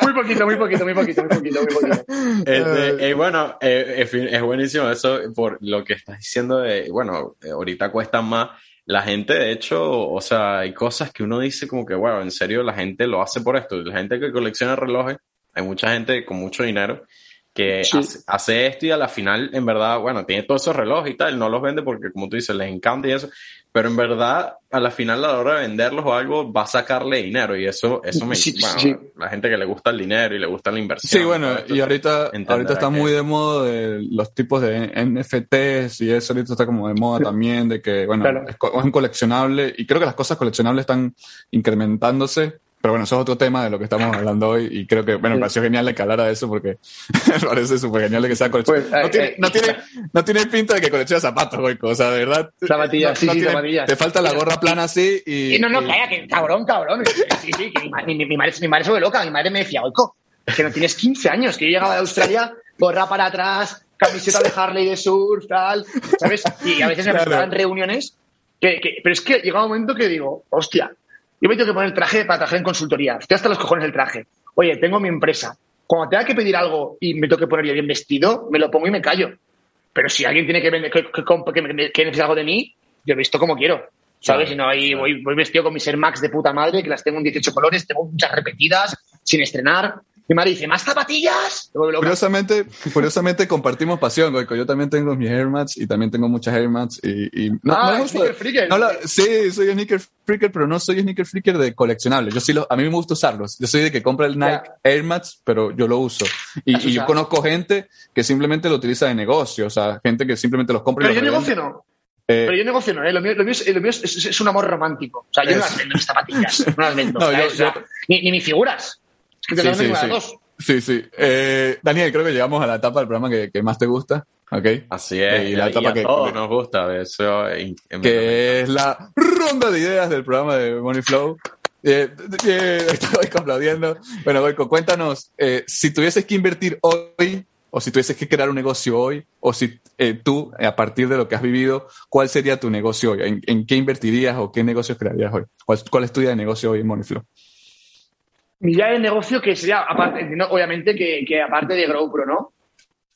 muy poquito, muy poquito, muy poquito, muy poquito, muy poquito. Este, eh, bueno, eh, es buenísimo eso por lo que estás diciendo de, bueno, eh, ahorita cuesta más. La gente, de hecho, o sea, hay cosas que uno dice como que, bueno, en serio, la gente lo hace por esto. La gente que colecciona relojes, hay mucha gente con mucho dinero que hace, esto y a la final, en verdad, bueno, tiene todos esos relojes y tal, no los vende porque, como tú dices, les encanta y eso, pero en verdad, a la final, a la hora de venderlos o algo, va a sacarle dinero y eso, eso me sí, la gente que le gusta el dinero y le gusta la inversión. Sí, bueno, y ahorita, ahorita está muy de moda de los tipos de NFTs y eso ahorita está como de moda también, de que, bueno, es un coleccionable y creo que las cosas coleccionables están incrementándose pero bueno, eso es otro tema de lo que estamos hablando hoy y creo que, bueno, me pareció genial que hablara de eso porque me parece súper genial de que sea colección. Pues, no, tiene, eh, no, tiene, no tiene pinta de que colecciona zapatos, Goico, o sea, de verdad. Zapatillas, sí, sí, zapatillas. Te falta la gorra plana así y... no, no, calla, que cabrón, cabrón. Sí, sí, que mi, mi, mi, madre, mi madre se ve loca, mi madre me decía, Goico, que no tienes 15 años, que yo llegaba de Australia, gorra para atrás, camiseta de Harley de surf, tal, ¿sabes? Y a veces me claro. reuniones, que, que, pero es que llega un momento que digo, hostia, yo me tengo que poner el traje para trabajar en consultoría. Estoy hasta los cojones el traje. Oye, tengo mi empresa. Cuando tenga que pedir algo y me tengo que poner bien vestido, me lo pongo y me callo. Pero si alguien tiene que, vender, que, que, que, necesita algo de mí, yo he visto como quiero. ¿Sabes? Si no, ahí voy, voy, vestido con mis Air Max de puta madre, que las tengo en 18 colores, tengo muchas repetidas, sin estrenar. Mi madre dice, ¿más zapatillas? Curiosamente, curiosamente compartimos pasión, Goico. Yo también tengo mis Air y también tengo muchas Air y, y no, ah, no sneaker freaker. No sí, soy sneaker freaker, pero no soy sneaker freaker de coleccionables. Yo sí lo, a mí me gusta usarlos. Yo soy de que compra el Nike Air Max, pero yo lo uso. Y, yo conozco gente que simplemente lo utiliza de negocio, o sea, gente que simplemente los compra pero y Pero yo negocio no. Eh, pero yo negocio no, ¿eh? lo mío, lo mío, es, lo mío es, es, un amor romántico. O sea, yo no las vendo mis zapatillas, no las vendo. no, yo, yo, ni, ni mis figuras. Sí, sí, sí. sí, sí. Eh, Daniel, creo que llegamos a la etapa del programa que, que más te gusta. Okay. Así es. Y la etapa que nos gusta. Eso, que es la ronda de ideas del programa de Money Flow. Eh, eh, estoy aplaudiendo. Bueno, Goico, cuéntanos, eh, si tuvieses que invertir hoy, o si tuvieses que crear un negocio hoy, o si eh, tú, a partir de lo que has vivido, ¿cuál sería tu negocio hoy? ¿En, en qué invertirías o qué negocios crearías hoy? ¿Cuál, cuál es tu idea de negocio hoy en Moneyflow? Mi idea de negocio que sería, aparte, obviamente, que, que, aparte de GoPro, ¿no?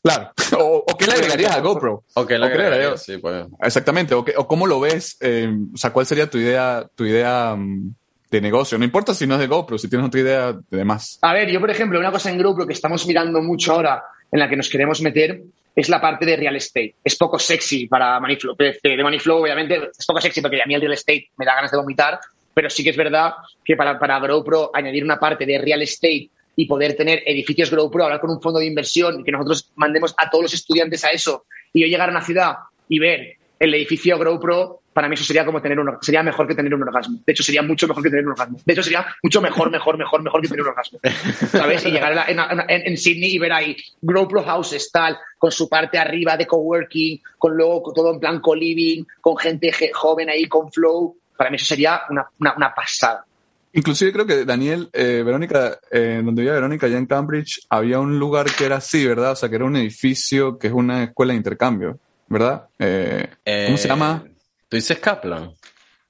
Claro. O, qué le agregarías a GoPro. O qué le agregarías, sí, pues. Exactamente. O, o cómo lo ves, eh, o sea, cuál sería tu idea, tu idea um, de negocio. No importa si no es de GoPro, si tienes otra idea de demás. A ver, yo, por ejemplo, una cosa en GoPro que estamos mirando mucho ahora, en la que nos queremos meter, es la parte de real estate. Es poco sexy para Moneyflow. De Moneyflow, obviamente, es poco sexy porque a mí el real estate me da ganas de vomitar, pero sí que es verdad que para, para GrowPro añadir una parte de real estate y poder tener edificios GrowPro, hablar con un fondo de inversión y que nosotros mandemos a todos los estudiantes a eso y yo llegar a una ciudad y ver el edificio GrowPro, para mí eso sería como tener un sería mejor que tener un orgasmo. De hecho, sería mucho mejor que tener un orgasmo. De hecho, sería mucho mejor, mejor, mejor, mejor que tener un orgasmo. ¿Sabes? Y llegar en, en, Sydney y ver ahí GrowPro Houses, tal, con su parte arriba de coworking, con luego todo en plan co-living, con gente joven ahí, con flow para mí eso sería una, una, pasada. Inclusive creo que Daniel, eh, Verónica, eh, donde vivía Verónica, allá en Cambridge, había un lugar que era así, ¿verdad? O sea, que era un edificio que es una escuela de intercambio, ¿verdad? Eh, ¿Cómo se llama? ¿Tú dices Kaplan?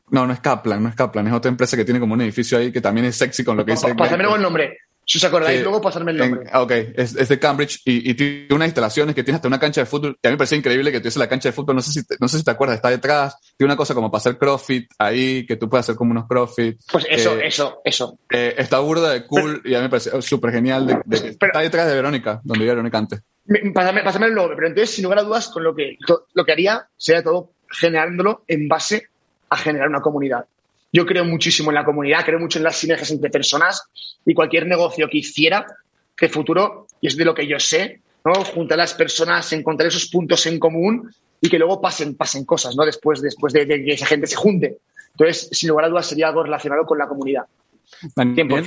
No, no es Kaplan, no es Kaplan, es otra empresa que tiene como un edificio ahí que también es sexy con lo que dice. Pásame el nombre. Si os acordáis, luego pasarme el nombre. ok, es, es, de Cambridge y, y, tiene unas instalaciones que tiene hasta una cancha de fútbol. Y a mí me parece increíble que tuviese la cancha de fútbol. No sé si te, no sé si te acuerdas, está detrás. Tiene una cosa como para hacer crossfit ahí, que tú puedes hacer como unos crossfit. Pues eso, eh, eso, eso. Eh, está burda de cool y a mí me parece súper genial. De, de, está detrás de Verónica, donde vivía Verónica antes. Pásame, pásame, el nombre, pero entonces, sin lugar a dudas, con lo que, lo que haría sería todo generándolo en base a generar una comunidad. Yo creo muchísimo en la comunidad, creo mucho en las sinergias entre personas y cualquier negocio que hiciera, que futuro, y es de lo que yo sé, ¿no? Juntar a las personas, encontrar esos puntos en común y que luego pasen, pasen cosas, ¿no? Después, después de, que esa gente se junte. Entonces, sin lugar a dudas, sería algo relacionado con la comunidad.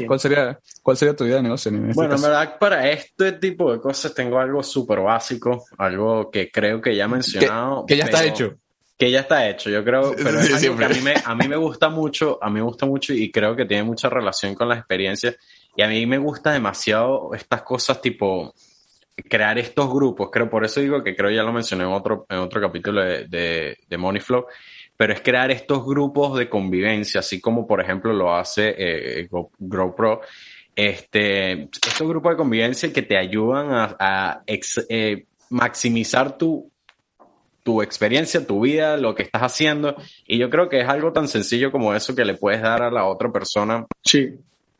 ¿cuál sería, ¿cuál sería tu idea de negocio? En este bueno, en verdad, para este tipo de cosas tengo algo súper básico, algo que creo que ya he mencionado. Que, ya está hecho que ya está hecho, yo creo, pero es algo que a mí, me, a mí me gusta mucho, a mí me gusta mucho y creo que tiene mucha relación con las experiencias y a mí me gusta demasiado estas cosas tipo crear estos grupos, creo, por eso digo que creo ya lo mencioné en otro, en otro capítulo de, de, de Money Flow, pero es crear estos grupos de convivencia, así como por ejemplo lo hace eh, GrowPro, este, estos grupos de convivencia que te ayudan a, a eh, maximizar tu tu experiencia, tu vida, lo que estás haciendo. Y yo creo que es algo tan sencillo como eso que le puedes dar a la otra persona. Sí.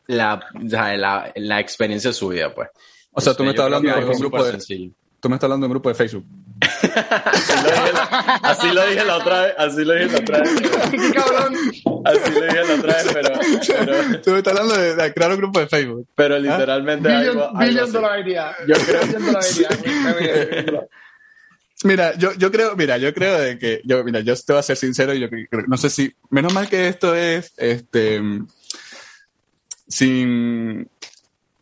La, la, la experiencia de su vida, pues. O sea, tú me estás hablando de un grupo de, tú me estás hablando de un grupo de Facebook. así, lo dije la otra vez, así lo dije la otra vez. cabrón! Así lo dije la otra vez, pero, Tú me estás hablando de, crear un grupo de Facebook. Pero literalmente ¿Ah? algo, algo dollar idea. Yo creo... Mira, yo, yo creo, mira, yo creo de que, yo, mira, yo te voy a ser sincero, yo no sé si, menos mal que esto es, este, sin,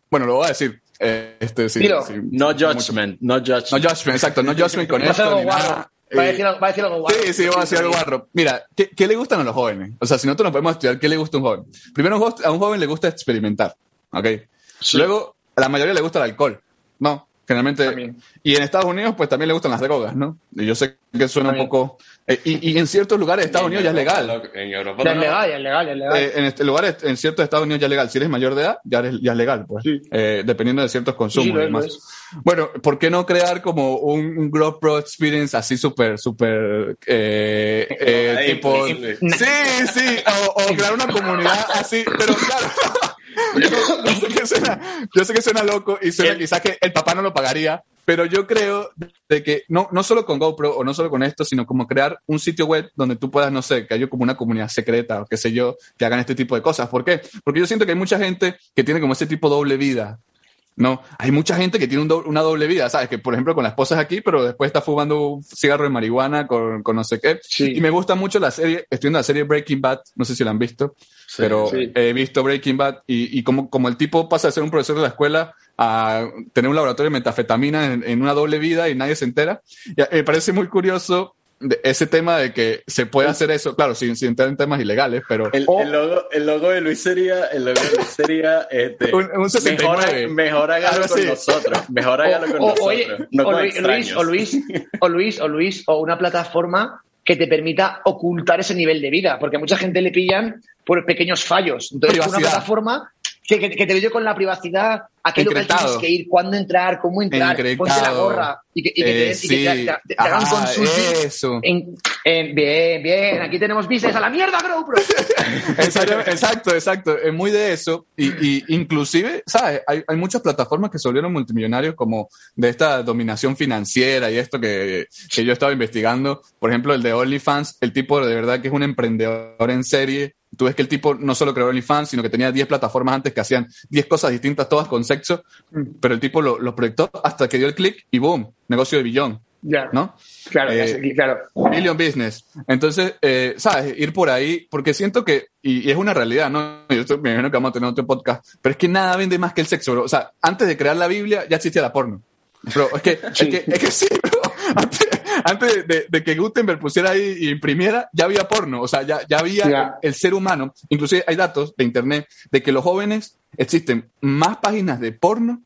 bueno, lo voy a decir, este, sin, no judgment, no judgment. No judgment, exacto, no judgment con esto. Ni nada. Va a, decir, va a decir algo guarro. Sí, sí, va a decir algo guarro. Mira, ¿qué, ¿qué, le gustan a los jóvenes? O sea, si nosotros nos podemos estudiar, ¿qué le gusta a un joven? Primero, a un joven le gusta experimentar, ¿ok? Luego, a la mayoría le gusta el alcohol, ¿no? Generalmente. Y en Estados Unidos, pues también le gustan las drogas, ¿no? Y yo sé que suena un poco. Eh, y, y, en ciertos lugares de Estados Unidos ya es legal. En Europa ya es legal, ya es legal, ya es legal. Eh, en este lugares, en ciertos Estados Unidos ya es legal. Si eres mayor de edad, ya, eres, ya es legal, pues. Eh, dependiendo de ciertos consumos y demás. Bueno, ¿por qué no crear como un, un Grow Pro Experience así súper, súper, eh, eh, tipo... Sí, sí, o, o crear una comunidad así, pero claro... yo, sé que suena, yo sé que suena loco y suena quizás que el papá no lo pagaría, pero yo creo de que no, no solo con GoPro o no solo con esto, sino como crear un sitio web donde tú puedas, no sé, que haya como una comunidad secreta o qué sé yo, que hagan este tipo de cosas. ¿Por qué? Porque yo siento que hay mucha gente que tiene como ese tipo doble vida. No, hay mucha gente que tiene una doble vida, ¿sabes? Que por ejemplo con la esposa es aquí, pero después está fumando un cigarro de marihuana con, con no sé qué. Y me gusta mucho la serie, estoy viendo la serie Breaking Bad, no sé si la han visto, pero he visto Breaking Bad y, y como, como el tipo pasa de ser un profesor de la escuela a tener un laboratorio de metafetamina en, en una doble vida y nadie se entera. Me parece muy curioso ese tema de que se puede hacer eso, claro, sin, sin entrar en temas ilegales, pero... El, el, logo, el logo de Luis sería, el logo de Luis sería este, un, un 69. Mejor, mejor hágalo con nosotros, mejor hágalo con nosotros. Oye, no o, Luis, o, Luis, o Luis, o Luis, o una plataforma que te permita ocultar ese nivel de vida, porque a mucha gente le pillan por pequeños fallos. Entonces, una plataforma que, que, que, te veo con la prividad, a qué lugar tienes que ir, cuándo entrar, cómo entrar, ponte la gorra y que, y que, eh, te, sí. y que te, te, hagan consultas. En, en, bien, bien, aquí tenemos business a la mierda, GoPro. exacto, exacto, exacto, es muy de eso y, y inclusive, ¿sabes? Hay, hay, muchas plataformas que se volvieron multimillonarios como de esta dominación financiera y esto que, que yo estaba investigando. Por ejemplo, el de OnlyFans, el tipo de verdad que es un emprendedor en serie tú ves que el tipo no solo creó OnlyFans, sino que tenía 10 plataformas antes que hacían 10 cosas distintas, todas con sexo, mm. pero el tipo lo, lo proyectó hasta que dio el clic y boom, negocio de billón. Ya. ¿No? Claro, eh, claro. Billion business. Entonces, eh, ¿sabes? Ir por ahí, porque siento que, y, y es una realidad, ¿no? Yo estoy, me imagino que vamos a tener otro podcast, pero es que nada vende más que el sexo, bro. O sea, antes de crear la Biblia ya existía la porno. Bro, es que, es que, es que sí, bro. Antes, antes de, que Gutenberg pusiera ahí y imprimiera, ya había porno, o sea, ya, ya había el ser humano. Inclusive hay datos de internet de que los jóvenes existen más páginas de porno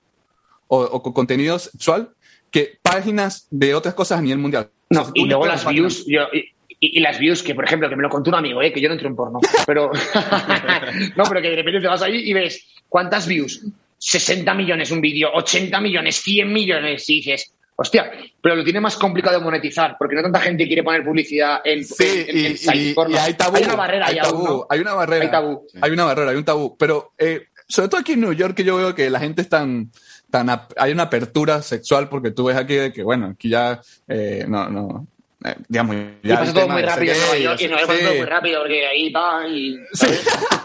o, con contenido sexual que páginas de otras cosas a nivel mundial. No, y luego las views, y, las views, que por ejemplo, que me lo contó un amigo, ¿eh? que yo no entro en porno, pero no, pero que de repente te vas ahí y ves cuántas views, 60 millones un vídeo, 80 millones, 100 millones, y dices, hostia, pero lo tiene más complicado de monetizar, porque no tanta gente quiere poner publicidad en, sí, y, hay tabú. Hay una barrera, hay, tabú, hay una barrera. Hay tabú. Hay una barrera, hay un tabú. Pero eh, sobre todo aquí en New York, que yo veo que la gente es tan, tan hay una apertura sexual, porque tú ves aquí de que, bueno, aquí ya eh, no, no, eh, digamos, ya y pasa todo muy rápido en Nueva York y no pasa todo muy rápido porque ahí va y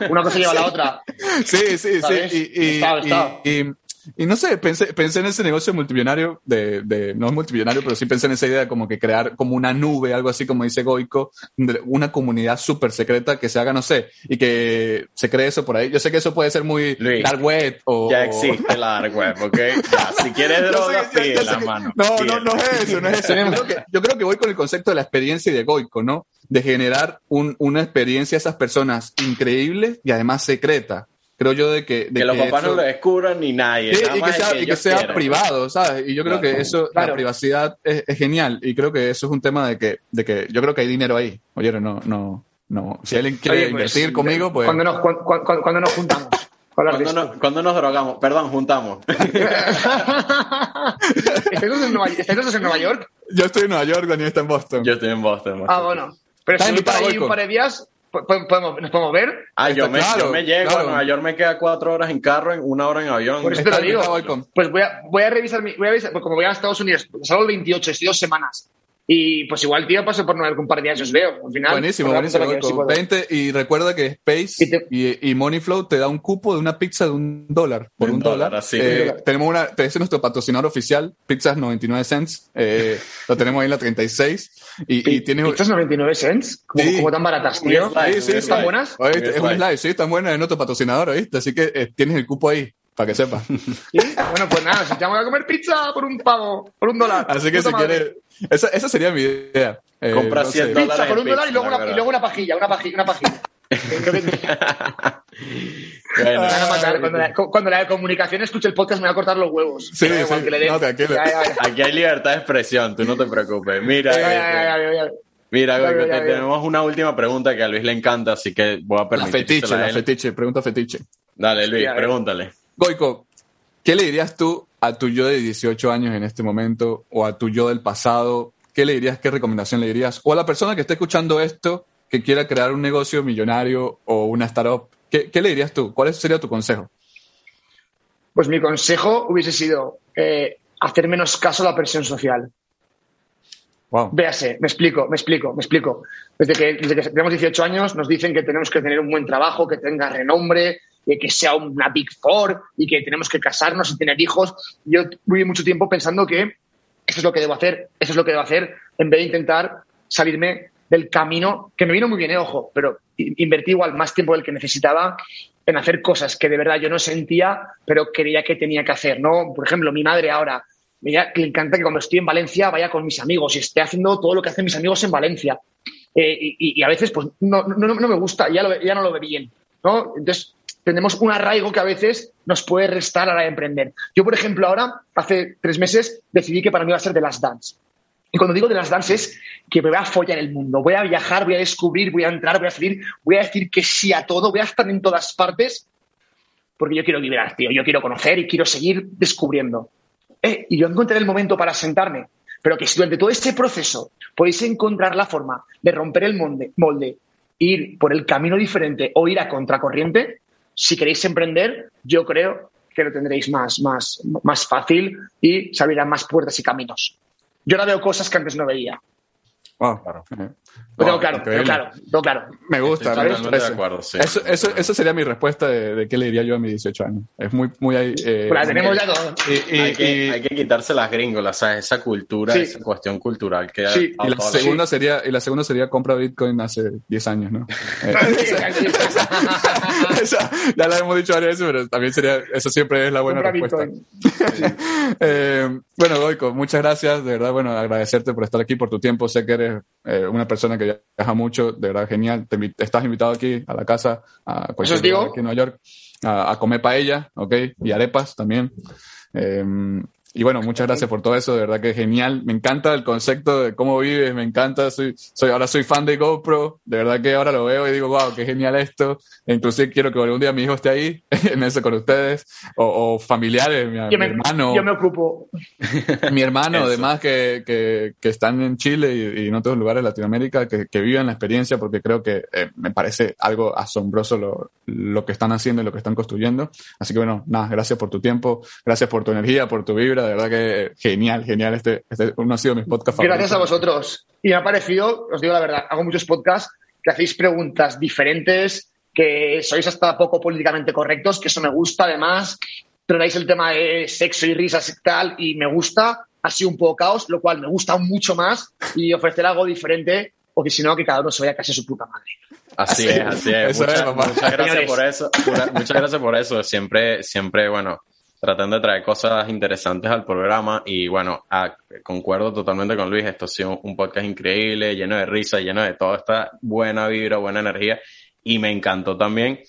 una cosa lleva a la otra. Sí, sí, sí. Y, y, y, y no sé, pensé, pensé en ese negocio multimillonario, de, de, no es multimillonario, pero sí pensé en esa idea de como que crear como una nube, algo así como dice Goico, una comunidad súper secreta que se haga, no sé, y que se cree eso por ahí. Yo sé que eso puede ser muy dark web o... Ya existe la dark web, ¿ok? si quieres droga, pide la mano. No, no, no es eso, no es eso. Yo creo, que, yo creo que voy con el concepto de la experiencia y de Goico, ¿no? De generar un, una experiencia a esas personas increíbles y además secreta creo yo de que... De que, los papás no lo descubran ni nadie. Sí, y que sea, y que sea privado, ¿sabes? Y yo creo que eso, la privacidad es, genial y creo que eso es un tema de que, de que yo creo que hay dinero ahí. Oye, no, no, no. Si alguien quiere pues, invertir conmigo, pues... Cuando nos, cuando, nos juntamos. Cuando nos, cuando nos, drogamos, perdón, juntamos. ¿Estáis en, Nueva, en Nueva York? Yo estoy en Nueva York, Daniel está en Boston. Yo estoy en Boston. Ah, bueno. Pero si para ahí un par de días, ¿Podemos, ¿Nos podemos ver? Ah, yo me, yo me, llego a Nueva York, me queda cuatro horas en carro, en una hora en avión. Por eso te lo digo. Pues voy a, voy a revisar mi, voy a revisar, pues como voy a Estados Unidos, salgo el 28, estoy dos semanas. Y pues igual, tío, paso por no ver un par de días os veo. Al final, buenísimo, buenísimo. y recuerda que Space y, y, Moneyflow te da un cupo de una pizza de un dólar. Por un, dólar. así. Eh, tenemos una, ese es nuestro patrocinador oficial, pizzas 99 cents. Eh, lo tenemos ahí en la 36. Y, y tiene... ¿Pizzas 99 cents? ¿Cómo, tan baratas, tío? Sí, sí, ¿Están buenas? es un slide, sí, están buenas, es nuestro patrocinador, ¿viste? Así que eh, tienes el cupo ahí para que sepa. Bueno, pues nada, si te vamos a comer pizza por un pavo, por un dólar. Así que si quieres, esa, esa, sería mi idea. Eh, Compra 100 dólares. Pizza por un dólar y luego, una, y luego una pajilla, una pajilla, una pajilla. bueno, cuando, la, cuando, la, comunicación escuche el podcast me va a cortar los huevos. Sí, sí. Que le no, Aquí hay libertad de expresión, tú no te preocupes. Mira, Mira, tenemos una última pregunta que a Luis le encanta, así que voy a permitir. La fetiche, la fetiche, pregunta fetiche. Dale, Luis, pregúntale. Goico, ¿qué le dirías tú a tu yo de 18 años en este momento o a tu yo del pasado? ¿Qué le dirías? ¿Qué recomendación le dirías? O a la persona que esté escuchando esto, que quiera crear un negocio millonario o una startup, ¿qué, qué le dirías tú? ¿Cuál sería tu consejo? Pues mi consejo hubiese sido eh, hacer menos caso a la presión social. Wow. Véase, me explico, me explico, me explico. Desde que, desde que tenemos 18 años nos dicen que tenemos que tener un buen trabajo, que tenga renombre, que sea una Big Four y que tenemos que casarnos y tener hijos. Yo viví mucho tiempo pensando que eso es lo que debo hacer, eso es lo que debo hacer, en vez de intentar salirme del camino, que me vino muy bien, eh, ojo, pero invertí igual más tiempo del que necesitaba en hacer cosas que de verdad yo no sentía, pero creía que tenía que hacer, ¿no? Por ejemplo, mi madre ahora, me le encanta que cuando estoy en Valencia vaya con mis amigos y esté haciendo todo lo que hacen mis amigos en Valencia. Eh, y, a veces, pues, no, no, no me gusta, ya, ya no lo ve bien, ¿no? Entonces, tenemos un arraigo que a veces nos puede restar a la de emprender. Yo, por ejemplo, ahora, hace tres meses, decidí que para mí iba a ser de las dance. Y cuando digo de las dance es que me voy a follar el mundo, voy a viajar, voy a descubrir, voy a entrar, voy a salir, voy a decir que sí a todo, voy a estar en todas partes, porque yo quiero liberar, tío, yo quiero conocer y quiero seguir descubriendo. Eh, y yo encontré el momento para sentarme, pero que si durante todo este proceso podéis encontrar la forma de romper el molde, molde ir por el camino diferente o ir a contracorriente, si queréis emprender, yo creo que lo tendréis más, más, más fácil y se abrirán más puertas y caminos. Yo ahora veo cosas que antes no veía. Wow, claro. Pero claro, claro, claro. Me gusta, de acuerdo, sí. eso, eso, eso, sería mi respuesta de, qué le diría yo a mis 18 años. Es muy, muy ahí. Eh, pues tenemos ya todo. Y, hay, que, hay, que, quitarse las gringolas, ¿sabes? Esa cultura, esa cuestión cultural que sí. y la segunda sería Y la segunda sería compra Bitcoin hace 10 años, ¿no? ya la hemos dicho varias veces, pero también sería, eso siempre es la buena respuesta. eh, bueno, Goico, muchas gracias, de verdad, bueno, agradecerte por estar aquí, por tu tiempo, sé que eres eh, una persona que viaja mucho, de verdad, genial, Te, estás invitado aquí a la casa, a cualquier lugar aquí en Nueva York, a, a comer paella, ¿ok? Y arepas también. Eh, y bueno, muchas gracias por todo eso, de verdad que genial. Me encanta el concepto de cómo vives, me encanta. Soy, soy, ahora soy fan de GoPro, de verdad que ahora lo veo y digo, wow, qué genial esto. E inclusive quiero que algún día mi hijo esté ahí, en eso con ustedes, o, familiares, mi, hermano. Yo me ocupo. Mi hermano, además, que, que, que, están en Chile y, en otros lugares de Latinoamérica, que, que viven la experiencia, porque creo que eh, me parece algo asombroso lo, lo que están haciendo y lo que están construyendo. Así que bueno, nada, gracias por tu tiempo, gracias por tu energía, por tu vibra de verdad que genial, genial. Este, este uno ha sido mis podcasts favoritos. Gracias a vosotros. Y me ha parecido, os digo la verdad, hago muchos podcasts que hacéis preguntas diferentes, que sois hasta poco políticamente correctos, que eso me gusta además. Tratáis el tema de sexo y risas y tal, y me gusta. Ha sido un poco caos, lo cual me gusta mucho más y ofrecer algo diferente, porque si no, que cada uno se vaya casi a su puta madre. Así es, así es. muchas gracias por eso. Muchas gracias por eso. Siempre, siempre, bueno, tratando de traer cosas interesantes al programa y bueno, concuerdo totalmente con Luis, esto ha sido un podcast increíble, lleno de risa, lleno de toda esta buena vibra, buena energía y me encantó también.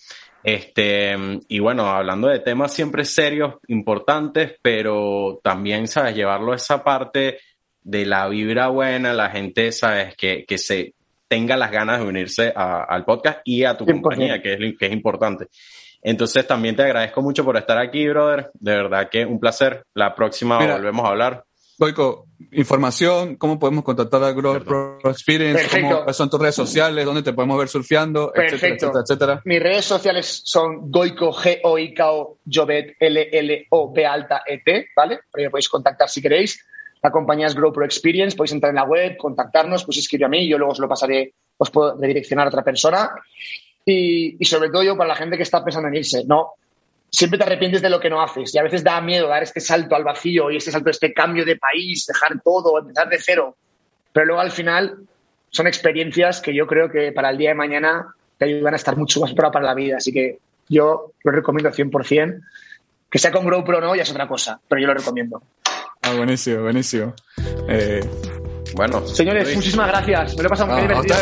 Este, y bueno, hablando de temas siempre serios, importantes, pero también, ¿sabes? Llevarlo a esa parte de la vibra buena, la gente, ¿sabes? Que, que se tenga las ganas de unirse al podcast y a tu compañía, que es, que es importante. Entonces también te agradezco mucho por estar aquí, brother. De verdad que un placer. La próxima volvemos a hablar. Goico, información, cómo podemos contactar a Grow Pro Experience, cómo son tus redes sociales, dónde te podemos ver surfeando, etcétera, etcétera, Mis redes sociales son Goico, G-O-I-K-O, Jovet, L-L-O, B alta E-T, ¿vale? Por ahí me podéis contactar si queréis. La compañía es Grow Pro Experience, podéis entrar en la web, contactarnos, pues escribir a mí, yo luego os lo pasaré, os puedo redireccionar a otra persona. Y, sobre todo yo para la gente que está pensando en irse, no, siempre te arrepientes de lo que no haces y a veces da miedo dar este salto al vacío y este salto, este cambio de país, dejar todo, empezar de cero. Pero luego al final son experiencias que yo creo que para el día de mañana te ayudan a estar mucho más para, para la vida. Así que yo lo recomiendo 100%. Que sea con GoPro o no, ya es otra cosa, pero yo lo recomiendo. Ah, buenísimo, buenísimo. Eh, bueno. Señores, muchísimas gracias. Me lo he pasado muy divertido.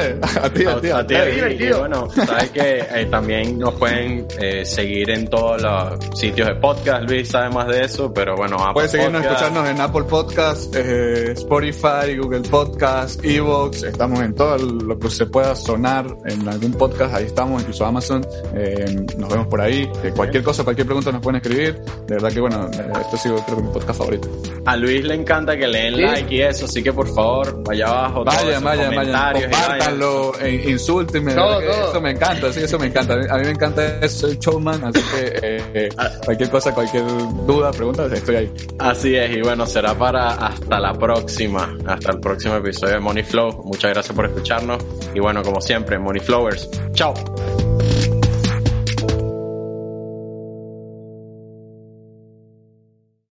A ti, a ti, a ti. divertido. bueno, sabes que eh, también nos pueden eh, seguir en todos los sitios de podcast. Luis sabe más de eso, pero bueno. Pueden seguirnos, escucharnos en Apple Podcast, eh, Spotify, Google Podcast, Evox. Estamos en todo lo que se pueda sonar en algún podcast. Ahí estamos, incluso Amazon. nos vemos por ahí. cualquier cosa, cualquier pregunta nos pueden escribir. De verdad que bueno, esto ha sido creo que mi podcast favorito. A Luis le encanta que le den like y eso, así que por favor vaya abajo. Vaya, vaya, vaya. Compártanlo, insúltenme. Eso me encanta, sí, eso me encanta. A mí me encanta eso, el showman, así que eh, ah. cualquier cosa, cualquier duda, pregunta, estoy ahí. Así es, y bueno, será para hasta la próxima, hasta el próximo episodio de Money Flow. Muchas gracias por escucharnos. Y bueno, como siempre, Money Flowers. Chao.